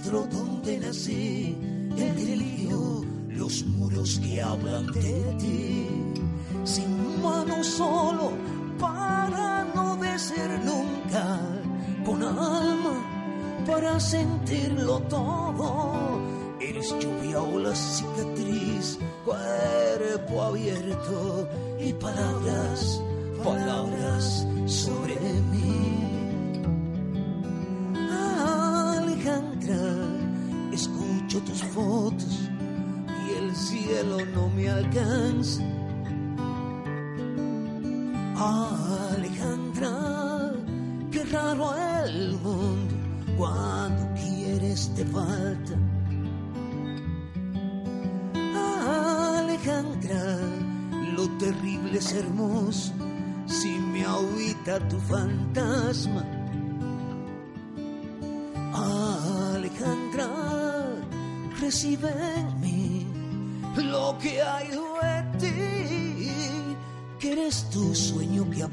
Registro donde nací, el delirio, los muros que hablan de ti, sin mano solo para no ser nunca, con alma para sentirlo todo. Eres lluvia o la cicatriz, cuerpo abierto y palabras quieres te falta. Alejandra, lo terrible es hermoso si me ahorita tu fantasma. Alejandra, recibe en mí lo que hay de ti, que eres tu sueño que a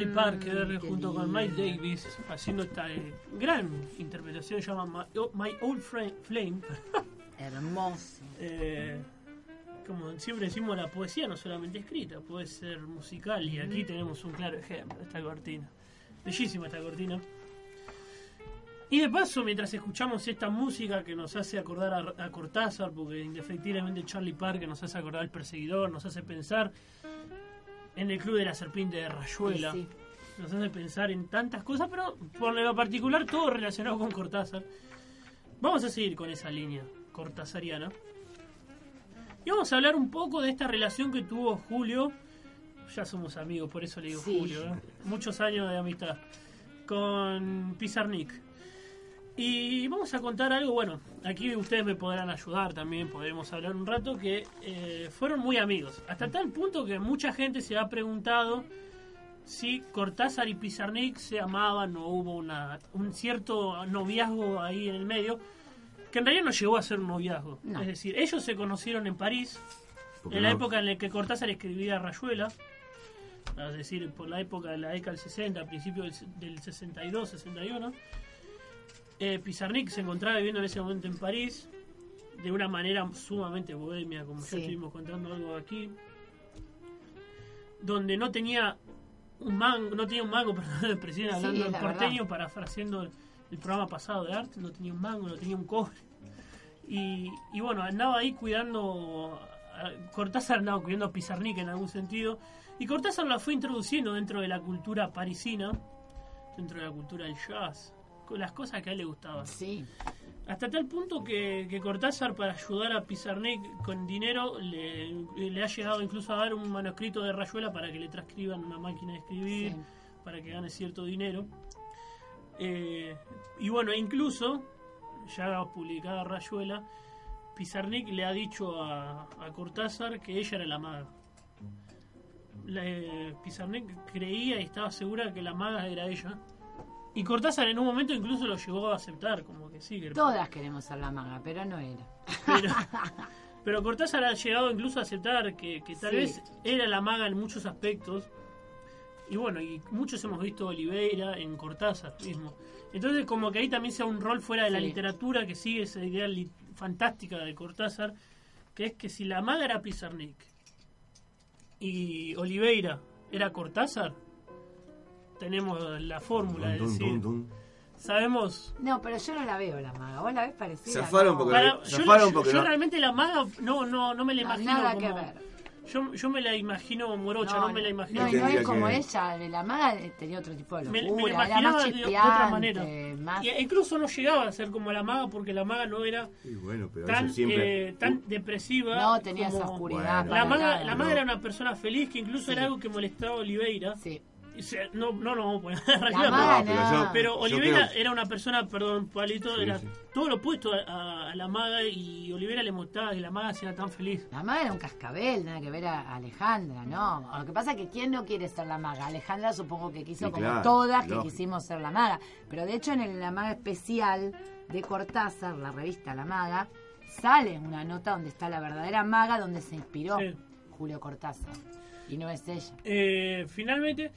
Charlie Parker junto con Mike Davis haciendo esta eh, gran interpretación llamada My, oh, My Old Fra- Flame. Hermoso. Eh, como siempre decimos, la poesía no solamente escrita, puede ser musical y aquí tenemos un claro ejemplo esta cortina. Bellísima esta cortina. Y de paso, mientras escuchamos esta música que nos hace acordar a, a Cortázar, porque indefectiblemente Charlie Parker nos hace acordar al perseguidor, nos hace pensar en el Club de la Serpiente de Rayuela, Sí, nos hace pensar en tantas cosas, pero por lo particular todo relacionado con Cortázar. Vamos a seguir con esa línea cortázariana. Y vamos a hablar un poco de esta relación que tuvo Julio. Ya somos amigos, por eso le digo Sí. Julio. ¿eh? Muchos años de amistad. Con Pizarnik. Y vamos a contar algo, bueno, aquí ustedes me podrán ayudar también, podremos hablar un rato, que eh, fueron muy amigos. Hasta tal punto que mucha gente se ha preguntado si Cortázar y Pizarnik se amaban o hubo una, un cierto noviazgo ahí en el medio, que en realidad no llegó a ser un noviazgo. No. Es decir, ellos se conocieron en París, Porque en la no- época en la que Cortázar escribía Rayuela, es decir, por la época de la década del 60, principios del, del 62, 61. Eh, Pizarnik se encontraba viviendo en ese momento en París, de una manera sumamente bohemia, como Sí. ya estuvimos contando algo aquí, donde no tenía un mango, no tenía un mango, perdón, el presidente Sí, hablando en la porteño, parafraseando el, el programa pasado de arte, no tenía un mango, no tenía un cobre. Y, y bueno, andaba ahí cuidando, Cortázar andaba cuidando a Pizarnik en algún sentido, y Cortázar la fue introduciendo dentro de la cultura parisina, dentro de la cultura del jazz, las cosas que a él le gustaban. sí. Hasta tal punto que, que Cortázar, para ayudar a Pizarnik con dinero, le, le ha llegado incluso a dar un manuscrito de Rayuela para que le transcriban una máquina de escribir, Sí. para que gane cierto dinero. Eh, y bueno, incluso, ya publicada Rayuela, Pizarnik le ha dicho a, a Cortázar que ella era la maga. La- eh, Pizarnik creía y estaba segura que la maga era ella. Y Cortázar en un momento incluso lo llegó a aceptar, como que sí. que- Todas queremos ser la maga, pero no era. Pero, pero Cortázar ha llegado incluso a aceptar que, que tal Sí. vez era la maga en muchos aspectos. Y bueno, y muchos hemos visto Oliveira en Cortázar mismo. Entonces como que ahí también sea un rol fuera de la literatura que sigue esa idea fantástica de Cortázar, que es que si la maga era Pizarnik y Oliveira era Cortázar, tenemos la fórmula, Dun, dun, decir, dun, dun. sabemos No, pero yo no la veo la maga. ¿Vos la ves parecida? Zafaron No. porque- Para- yo, zafaron yo- porque yo no- realmente la maga no, no, no me la No, imagino nada como... que ver. Yo, yo me la imagino morocha, no, me la imagino. No, y no es como que- ella, la maga tenía otro tipo de locura, me la era imaginaba más de, otra manera. más... Y, e incluso no llegaba a ser como la maga porque la maga no era Y bueno, pero tan, siempre. eh, tan depresiva. No tenía esa oscuridad. Bueno. La maga, nada. la maga era una persona feliz que incluso Sí. era algo que molestaba a Oliveira. Sí. No, no nos vamos a poner pero no. yo- Pero Olivera creo- era una persona, perdón, Palito, Sí, era sí. todo lo opuesto a, a la maga y Olivera le mostraba que la maga sea tan feliz. La maga era un cascabel, nada que ver a Alejandra, ¿no? Lo que pasa es que ¿quién no quiere ser la maga? Alejandra supongo que quiso Sí, como claro, todas que quisimos ser la maga. Pero de hecho en el- la maga especial de Cortázar, la revista La Maga, sale una nota donde está la verdadera maga donde se inspiró Sí. Julio Cortázar. Y no es ella. Eh, finalmente,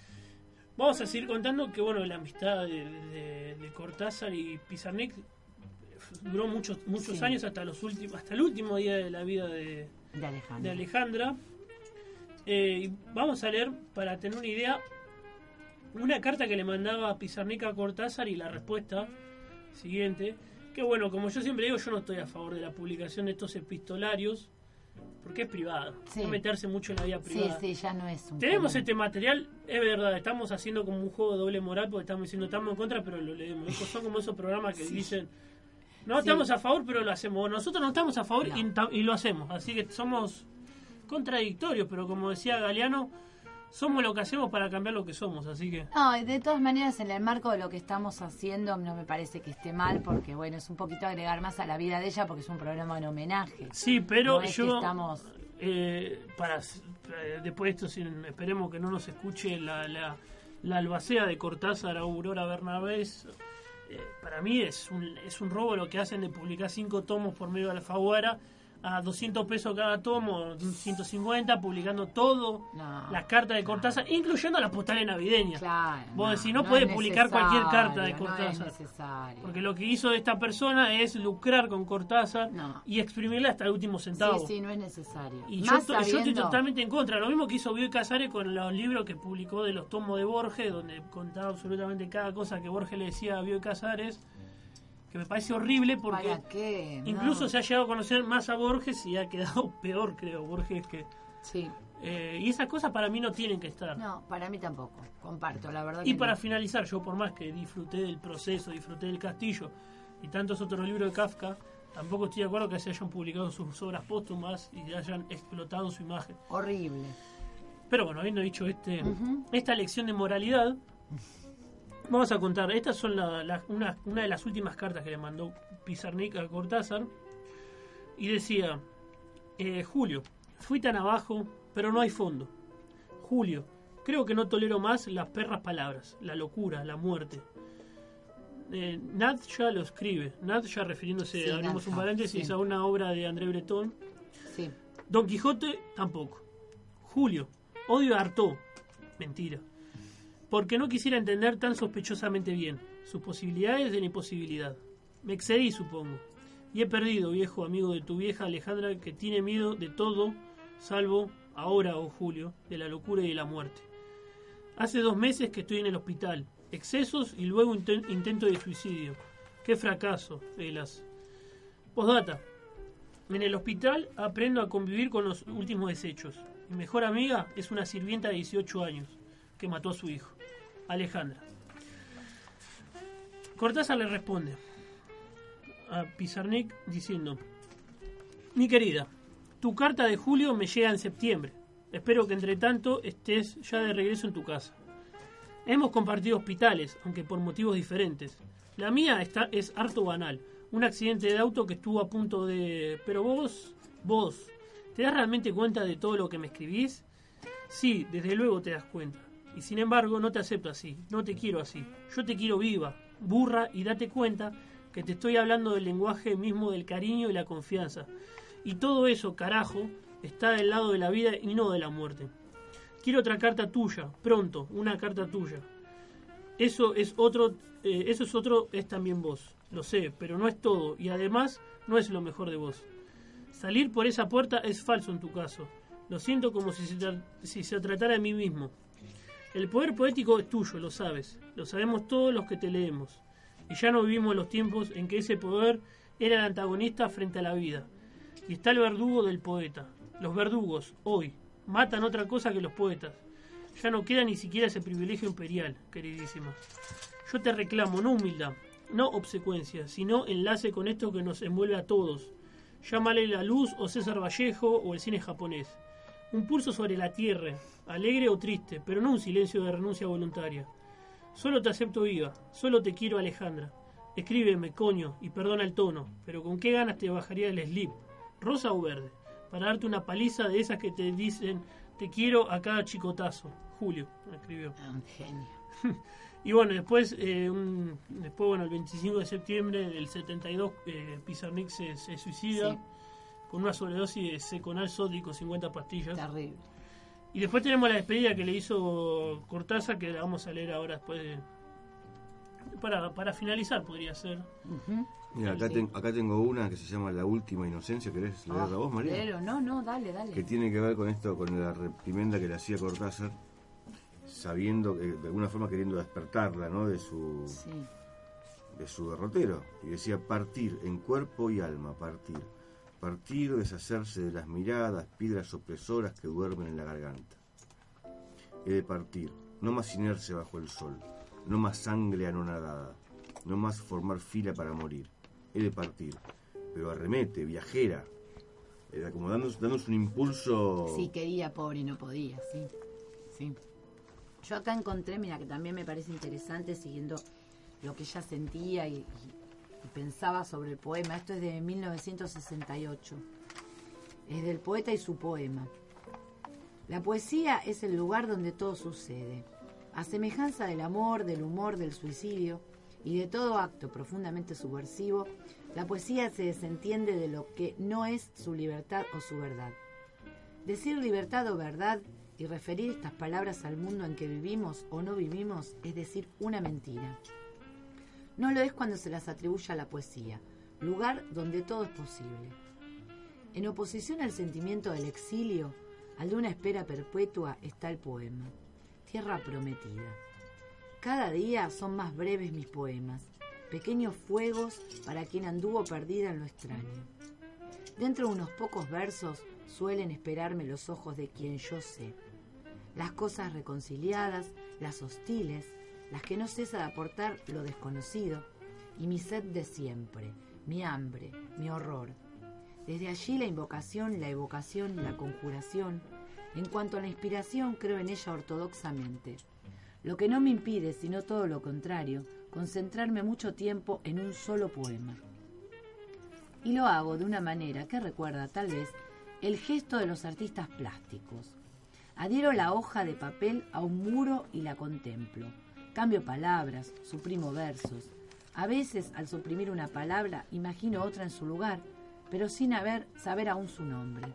vamos a seguir contando que bueno la amistad de, de- de Cortázar y Pizarnik duró muchos muchos Sí. años hasta los últimos hasta el último día de la vida de, De Alejandra. de Alejandra. Eh, vamos a leer para tener una idea una carta que le mandaba Pizarnik a Cortázar y la respuesta siguiente. Que bueno, como yo siempre digo, yo no estoy a favor de la publicación de estos epistolarios porque es privado, Sí. no meterse mucho en la vida Sí, privada. sí, ya no es un Tenemos este material, es verdad, estamos haciendo como un juego de doble moral porque estamos diciendo estamos en contra, pero lo leemos. Son como esos programas que dicen, no estamos a favor, pero lo hacemos. Nosotros no estamos a favor y, y lo hacemos. Así que somos contradictorios, pero como decía Galeano, somos lo que hacemos para cambiar lo que somos. Así que No, y de todas maneras, en el marco de lo que estamos haciendo, no me parece que esté mal, porque bueno, es un poquito agregar más a la vida de ella, porque es un programa en homenaje. sí, pero No es que yo... estamos... eh, para eh, después de esto sin- esperemos que no nos escuche la, la, la albacea de Cortázar Aurora Bernabés eh, para mí es un, es un robo lo que hacen de publicar cinco tomos por medio de Alfaguara a 200 pesos cada tomo 150 publicando todo No. las cartas de Cortázar incluyendo las postales navideñas Claro. Vos decís, no puede publicar cualquier carta de Cortázar. No es necesario. porque lo que hizo esta persona es lucrar con Cortázar No. y exprimirla hasta el último centavo Sí, sí, no es necesario. y yo, estoy- yo estoy sabiendo- totalmente en contra. Lo mismo que hizo Bioy Casares con los libros que publicó de los tomos de Borges, donde contaba absolutamente cada cosa que Borges le decía a Bioy Casares, que me parece horrible porque ¿Para qué? No. incluso se ha llegado a conocer más a Borges y ha quedado peor, creo, Borges que... Sí. eh, y esas cosas para mí no tienen que estar. No, para mí tampoco. Comparto, la verdad Y que para no. finalizar, yo por más que disfruté del proceso, disfruté del castillo y tantos otros libros de Kafka, tampoco estoy de acuerdo que se hayan publicado sus obras póstumas y hayan explotado su imagen. Horrible. Pero bueno, habiendo dicho este, esta lección de moralidad, vamos a contar. Estas son la- la- una, una de las últimas cartas que le mandó Pizarnik a Cortázar. Y decía, eh, Julio, fui tan abajo, pero no hay fondo. Julio, creo que no tolero más las perras palabras, la locura, la muerte. Eh, Nadja lo escribe, Nadja refiriéndose, Sí, abrimos un paréntesis, sí. a una obra de André Breton. Sí. Don Quijote tampoco. Julio, odio a Artaud. Mentira. Porque no quisiera entender tan sospechosamente bien sus posibilidades de la imposibilidad. Me excedí, supongo. Y he perdido, viejo amigo de tu vieja Alejandra, que tiene miedo de todo, salvo ahora, oh Julio, de la locura y de la muerte. Hace dos meses que estoy en el hospital. Excesos y luego inten- intento de suicidio. Qué fracaso, Elas. Postdata. En el hospital aprendo a convivir con los últimos desechos. Mi mejor amiga es una sirvienta de 18 años que mató a su hijo, Alejandra. Cortázar le responde a Pizarnik diciendo, mi querida, tu carta de julio me llega en septiembre. Espero que entre tanto estés ya de regreso en tu casa. Hemos compartido hospitales, aunque por motivos diferentes. La mía está, es harto banal. Un accidente de auto que estuvo a punto de... Pero vos, vos, ¿te das realmente cuenta de todo lo que me escribís? Sí, desde luego te das cuenta. Y sin embargo no te acepto así, no te quiero así. Yo te quiero viva, burra y date cuenta que te estoy hablando del lenguaje mismo del cariño y la confianza. Y todo eso, carajo, está del lado de la vida y no de la muerte. Quiero otra carta tuya, pronto, una carta tuya. Eso es otro, eh, eso es otro, es también vos. Lo sé, pero no es todo y además no es lo mejor de vos. Salir por esa puerta es falso en tu caso. Lo siento como si se, si se tratara de mí mismo. El poder poético es tuyo, lo sabes. Lo sabemos todos los que te leemos. Y ya no vivimos los tiempos en que ese poder era el antagonista frente a la vida. Y está el verdugo del poeta. Los verdugos, hoy, Matan otra cosa que los poetas. Ya no queda ni siquiera ese privilegio imperial, queridísima. Yo te reclamo, no humildad, no obsecuencia, sino enlace con esto que nos envuelve a todos. Llámale la luz o César Vallejo o el cine japonés. Un pulso sobre la tierra, alegre o triste, pero no un silencio de renuncia voluntaria. Solo te acepto viva, solo te quiero Alejandra. Escríbeme, coño, y perdona el tono, pero ¿con qué ganas te bajaría el slip? ¿Rosa o verde? Para darte una paliza de esas que te dicen te quiero a cada chicotazo. Julio, escribió. Ah, Un genio. Y bueno, después, eh, un- después bueno, el 25 de septiembre del 72, eh, Pizarnik se, se suicida Sí. con una sobredosis de seconal sódico, 50 pastillas. Terrible. Y después tenemos la despedida que le hizo Cortázar, que la vamos a leer ahora después de... Para, para finalizar podría ser. Mira, acá, ten- acá tengo una que se llama La Última Inocencia. ¿Querés leerla Ah, vos, María? Pero no, no, dale, dale. que tiene que ver con esto, con la reprimenda que le hacía Cortázar, sabiendo que de alguna forma queriendo despertarla, ¿no? De su Sí. de su derrotero y decía partir en cuerpo y alma, partir, partir, deshacerse de las miradas, piedras opresoras que duermen en la garganta. He de partir, no más inercia bajo el sol, no más sangre anonadada, no más formar fila para morir. He de partir, pero arremete, viajera, era como dándonos, dándonos un impulso. Sí, quería, pobre, y no podía, sí. Sí. Yo acá encontré, mira, que también me parece interesante, siguiendo lo que ella sentía y pensaba sobre el poema. Esto es de 1968. Es del poeta y su poema. La poesía es el lugar donde todo sucede. A semejanza del amor, del humor, del suicidio y de todo acto profundamente subversivo, la poesía se desentiende de lo que no es su libertad o su verdad. Decir libertad o verdad y referir estas palabras al mundo en que vivimos o no vivimos es decir una mentira. No lo es cuando se las atribuye a la poesía, lugar donde todo es posible. En oposición al sentimiento del exilio, al de una espera perpetua, está el poema, Tierra Prometida. Cada día son más breves mis poemas, pequeños fuegos para quien anduvo perdida en lo extraño. Dentro de unos pocos versos suelen esperarme los ojos de quien yo sé. Las cosas reconciliadas, las hostiles, las que no cesa de aportar lo desconocido, y mi sed de siempre, mi hambre, mi horror. Desde allí la invocación, la evocación, la conjuración. En cuanto a la inspiración, creo en ella ortodoxamente. Lo que no me impide, sino todo lo contrario, concentrarme mucho tiempo en un solo poema. Y lo hago de una manera que recuerda tal vez el gesto de los artistas plásticos. Adhiero la hoja de papel a un muro y la contemplo. Cambio palabras, suprimo versos. A veces, al suprimir una palabra, imagino otra en su lugar, pero sin haber, saber aún su nombre.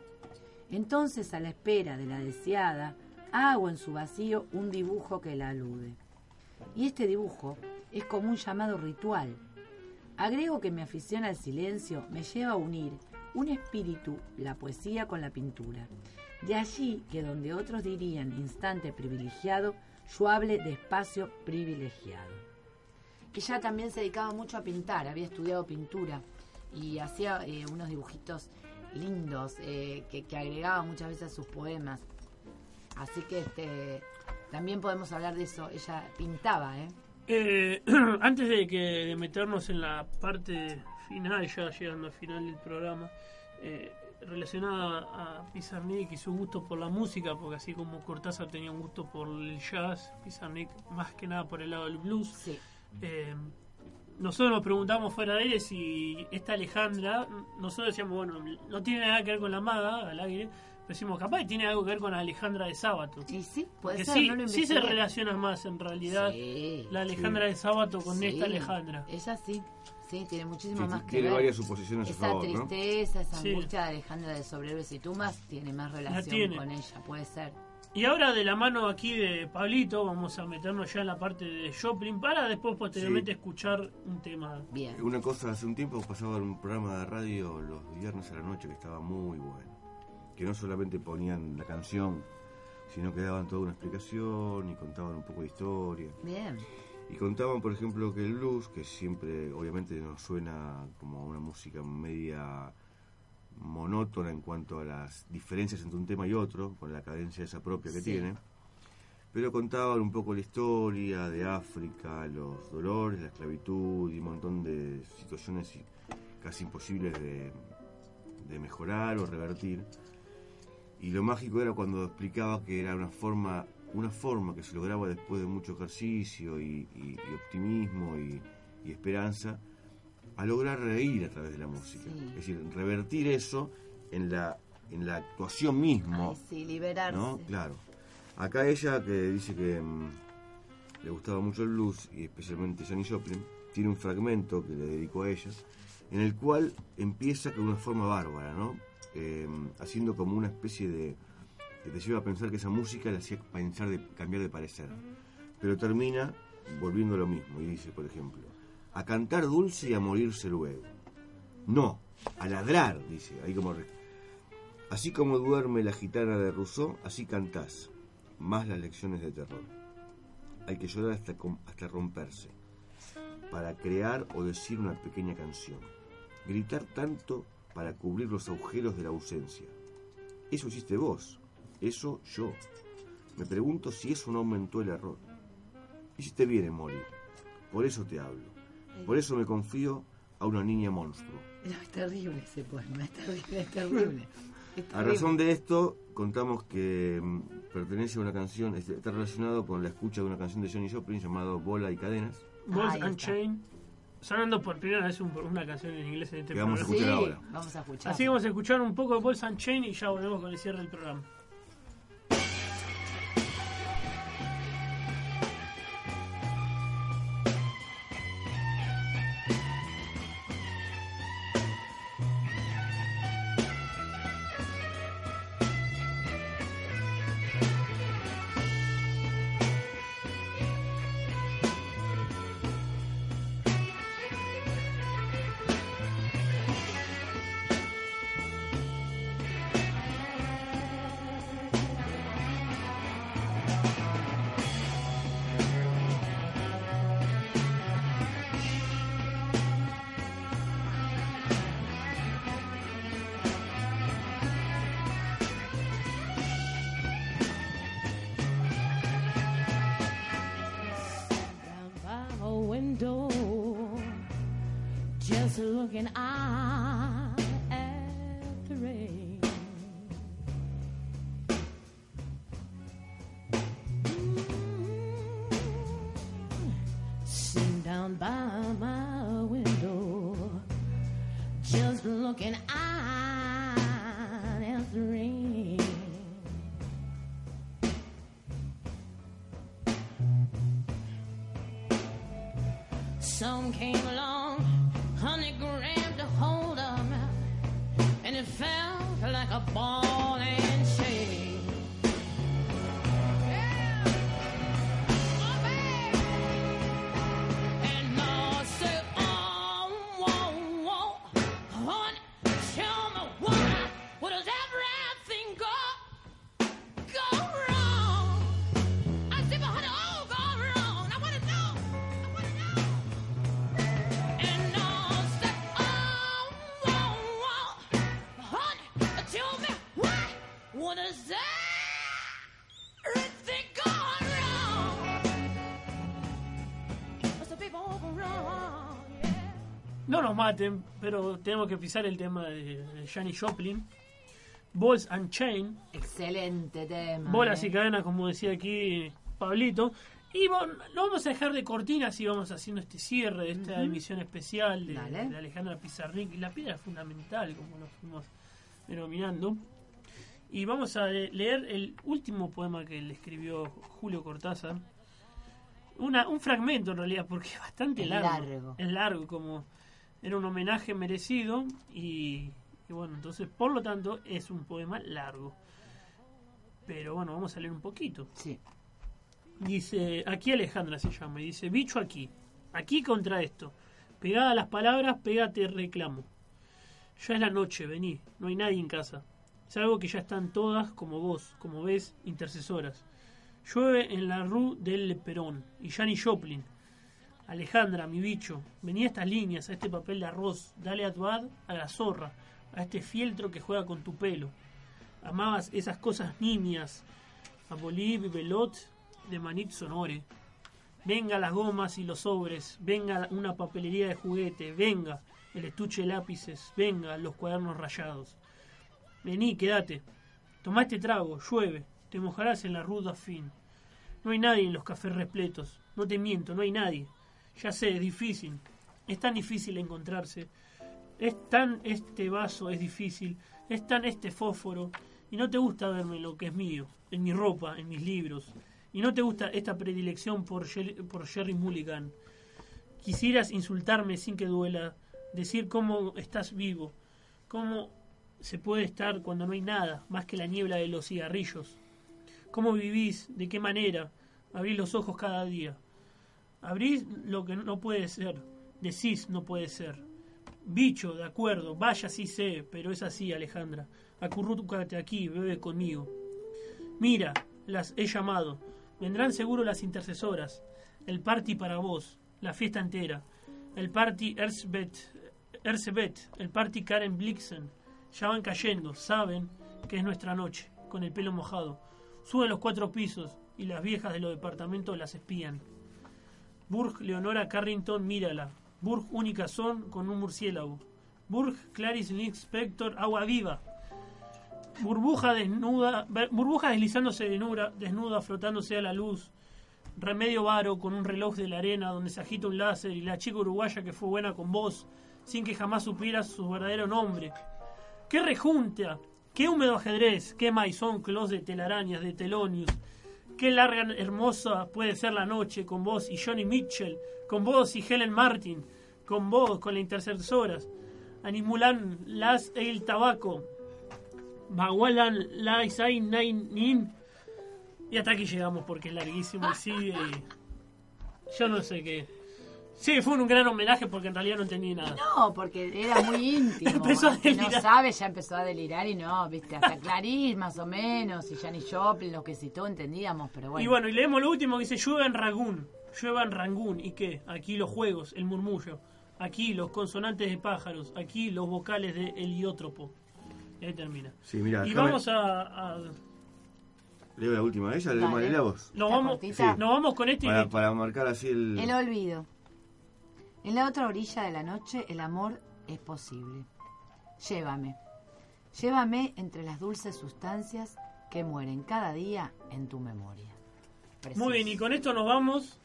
Entonces, a la espera de la deseada, hago en su vacío un dibujo que la alude. Y este dibujo es como un llamado ritual. Agrego que mi afición al silencio me lleva a unir un espíritu, la poesía con la pintura. De allí que donde otros dirían instante privilegiado, yo hable de espacio privilegiado. Ella también se dedicaba mucho a pintar, había estudiado pintura y hacía eh, unos dibujitos lindos eh, que, que agregaba muchas veces a sus poemas. Así que este, también podemos hablar de eso. Ella pintaba, ¿eh? Eh, antes de que meternos en la parte final, ya llegando al final del programa, relacionada a Pizarnik y su gusto por la música, porque así como Cortázar tenía un gusto por el jazz, Pizarnik más que nada por el lado del blues. Sí. Eh, nosotros nos preguntamos fuera de él si esta Alejandra, nosotros decíamos, bueno, no tiene nada que ver con la maga al aire, pero decimos, capaz tiene algo que ver con Alejandra de Sábato. Y sí, puede ser, sí, no lo sí se relaciona más en realidad Sí, la Alejandra de Sábato con sí. esta Alejandra. Ella sí, sí, tiene muchísimo Sí, más que tiene ver. varias suposiciones a esa favor, ¿no? tristeza, esa Sí. angustia de Alejandra de Sobrevives y Tumbas tiene más relación tiene. con ella, puede ser. Y ahora de la mano aquí de Pablito vamos a meternos ya en la parte de Joplin para después posteriormente Sí. escuchar un tema. Bien. Una cosa, hace un tiempo pasaba en un programa de radio los viernes a la noche que estaba muy bueno. Que no solamente ponían la canción, sino que daban toda una explicación y contaban un poco de historia. Bien. Y contaban, por ejemplo, que el blues, que siempre obviamente nos suena como una música media monótona en cuanto a las diferencias entre un tema y otro, con la cadencia esa propia que Sí. tiene, pero contaban un poco la historia de África, los dolores, la esclavitud y un montón de situaciones casi imposibles de, de mejorar o revertir. Y lo mágico era cuando explicaba que era una forma, una forma que se lograba después de mucho ejercicio y, y- y optimismo y, y esperanza, a lograr reír a través de la música. Sí. Es decir, revertir eso en la, en la actuación mismo. Ay, sí, liberarse. ¿no? Claro. Acá ella, que dice que mm, le gustaba mucho el blues, y especialmente Janis Joplin, tiene un fragmento que le dedicó a ella, en el cual empieza con una forma bárbara, ¿no? Eh, haciendo como una especie de... que te lleva a pensar que esa música le hacía pensar de cambiar de parecer. Pero termina volviendo a lo mismo, y dice, por ejemplo, a cantar dulce y a morirse luego. No, a ladrar, dice, ahí como... Así como duerme la gitana de Rousseau, así cantás. Más las lecciones de terror. Hay que llorar hasta, hasta romperse. Para crear o decir una pequeña canción. Gritar tanto para cubrir los agujeros de la ausencia. Eso hiciste vos. Eso yo. Me pregunto si eso no aumentó el error. Hiciste bien en morir. Por eso te hablo. Por eso me confío a una niña monstruo. No, es terrible ese poema, es terrible, es terrible. Es A razón de esto, contamos que mm, pertenece a una canción, este, está relacionado con la escucha de una canción de Johnny Joplin llamado Bola y Cadenas, Balls and está. Chain. Sonando por primera vez un- una canción en inglés en este Que vamos a escuchar Sí, ahora. vamos a escuchar. Así que vamos a escuchar un poco de Balls and Chain y ya volvemos con el cierre del programa. Some came along, honey grabbed a hold of me, and it felt like a ball Maten, pero tenemos que pisar el tema de, Janis Joplin. Balls and Chain. Excelente tema. Bolas ¿eh? y cadenas, como decía aquí Pablito. Y bueno, lo vamos a dejar de cortinas y vamos haciendo este cierre de esta emisión especial de, de Alejandra Pizarnik. La piedra fundamental, como lo fuimos denominando. Y vamos a le- leer el último poema que le escribió Julio Cortázar. Una, un fragmento en realidad, porque es bastante Es largo. largo. Es largo, como era un homenaje merecido. Y, y bueno, entonces, por lo tanto, es un poema largo. Pero bueno, vamos a leer un poquito. Sí. Dice, aquí Alejandra se llama, y dice, bicho aquí, aquí contra esto. Pegada a las palabras, pégate reclamo. Ya es la noche, vení, no hay nadie en casa. Salvo que ya están todas, como vos, como ves, intercesoras. Llueve en la rue del Perón, y Janis Joplin. Alejandra, mi bicho, vení a estas líneas, a este papel de arroz, dale a tu ad a la zorra. a este fieltro que juega con tu pelo. Amabas esas cosas nimias, a y Belot de Manit Sonore. Venga las gomas y los sobres, venga una papelería de juguete, venga el estuche de lápices, venga los cuadernos rayados. Vení, quédate. Tomá este trago, llueve, te mojarás en la ruda fin. No hay nadie en los cafés repletos, no te miento, no hay nadie. Ya sé, es difícil, es tan difícil encontrarse. Es tan este vaso, es difícil, es tan este fósforo, y no te gusta verme lo que es mío, en mi ropa, en mis libros, y no te gusta esta predilección por, Jer- por Jerry Mulligan. Quisieras insultarme sin que duela, decir cómo estás vivo, cómo se puede estar cuando no hay nada más que la niebla de los cigarrillos. ¿Cómo vivís? ¿De qué manera? Abrís los ojos cada día. Abrís lo que no puede ser. Decís no puede ser. Bicho, de acuerdo, vaya sí sé, pero es así, Alejandra. Acurrúcate aquí, bebe conmigo. Mira, las he llamado. Vendrán seguro las intercesoras. El party para vos, la fiesta entera. El party Erzbet, Erzebet, el party Karen Blixen. Ya van cayendo, saben que es nuestra noche, con el pelo mojado. Suben los cuatro pisos y las viejas de los departamentos las espían. Burg Leonora Carrington, mírala. Burg única son con un murciélago. Burg Clarice Inspector, agua viva. Burbuja desnuda, burbuja deslizándose desnuda, desnuda, flotándose a la luz. Remedio Varo con un reloj de la arena donde se agita un láser y la chica uruguaya que fue buena con vos, sin que jamás supieras su verdadero nombre. ¡Qué rejunta! ¡Qué húmedo ajedrez! ¡Qué maizón clos de telarañas, de telonius! ¡Qué larga, hermosa puede ser la noche con vos y Johnny Mitchell! Con vos y Helen Martin. Con vos, con las intercesoras. Animulan las el tabaco. Bagualan la Isain Nain Nin. Y hasta aquí llegamos porque es larguísimo y sigue. y- Yo no sé qué. Sí, fue un gran homenaje porque en realidad no entendí nada. No, porque era muy íntimo. Empezó a no sabe, ya empezó a delirar y no, viste, hasta Clarice más o menos, y Janis Joplin, lo que citó, entendíamos, pero bueno. Y bueno, y leemos lo último que dice llueve en Rangún. Llueva en Rangún. ¿Y qué? Aquí los juegos, el murmullo. Aquí los consonantes de pájaros. Aquí los vocales de heliótropo. Y ahí termina. Sí, mira, y me- vamos a, a- leo la última de ella, leo Dale. la voz. nos ¿Está vamos, nos vamos con este y Para, para marcar así el... El olvido. En la otra orilla de la noche el amor es posible. Llévame. Llévame entre las dulces sustancias que mueren cada día en tu memoria. Precioso. Muy bien, y con esto nos vamos.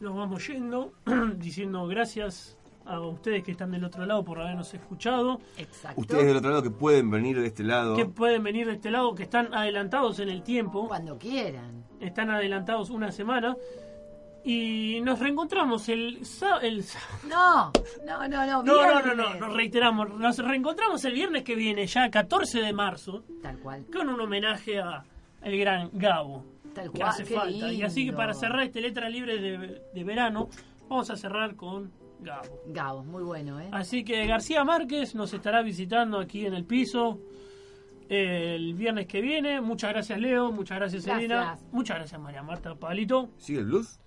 Nos vamos yendo, diciendo gracias a ustedes que están del otro lado por habernos escuchado. Exacto. Ustedes del otro lado que pueden venir de este lado. Que pueden venir de este lado, que están adelantados en el tiempo. Cuando quieran. Están adelantados una semana. Y nos reencontramos el, el No, no, no, no. No, no, no, no, nos reiteramos. Nos reencontramos el viernes que viene, ya 14 de marzo, Tal cual. con un homenaje a el gran Gabo. Tal que cual, hace qué falta. Y así que lindo. para cerrar este letra libre de, de verano, vamos a cerrar con Gabo. Gabo, muy bueno, ¿eh? Así que García Márquez nos estará visitando aquí en el piso el viernes que viene. Muchas gracias, Leo. Muchas gracias, Gracias. Elena. Muchas gracias, María Marta Pablito. ¿Sigue el blues?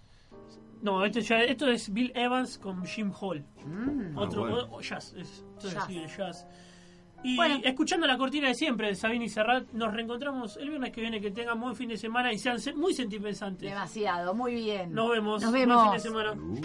No, esto, ya, esto es Bill Evans con Jim Hall. Mm. Otro Ah, bueno. o- o jazz, es, esto es Jazz. Y Bueno. escuchando la cortina de siempre de Sabine y Serrat, nos reencontramos el viernes que viene. Que tengan buen fin de semana y sean se- muy sentipensantes. Demasiado, muy bien. Nos vemos. Nos Buen vemos. fin de semana. Uh.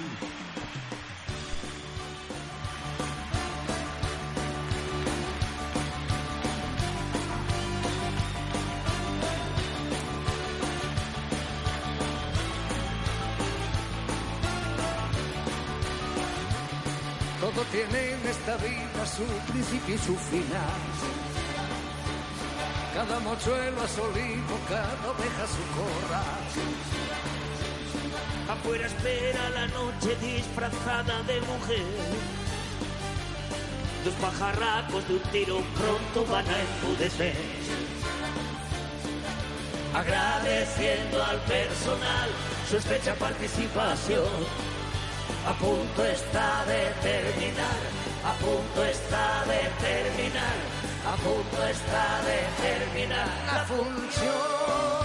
Su principio y su final. Cada mochuelo a su olivo, cada oveja su corral. Afuera espera la noche disfrazada de mujer. Los pajarracos de un tiro pronto van a enmudecer. Agradeciendo al personal su estrecha participación. A punto está de terminar, a punto está de terminar, a punto está de terminar. La función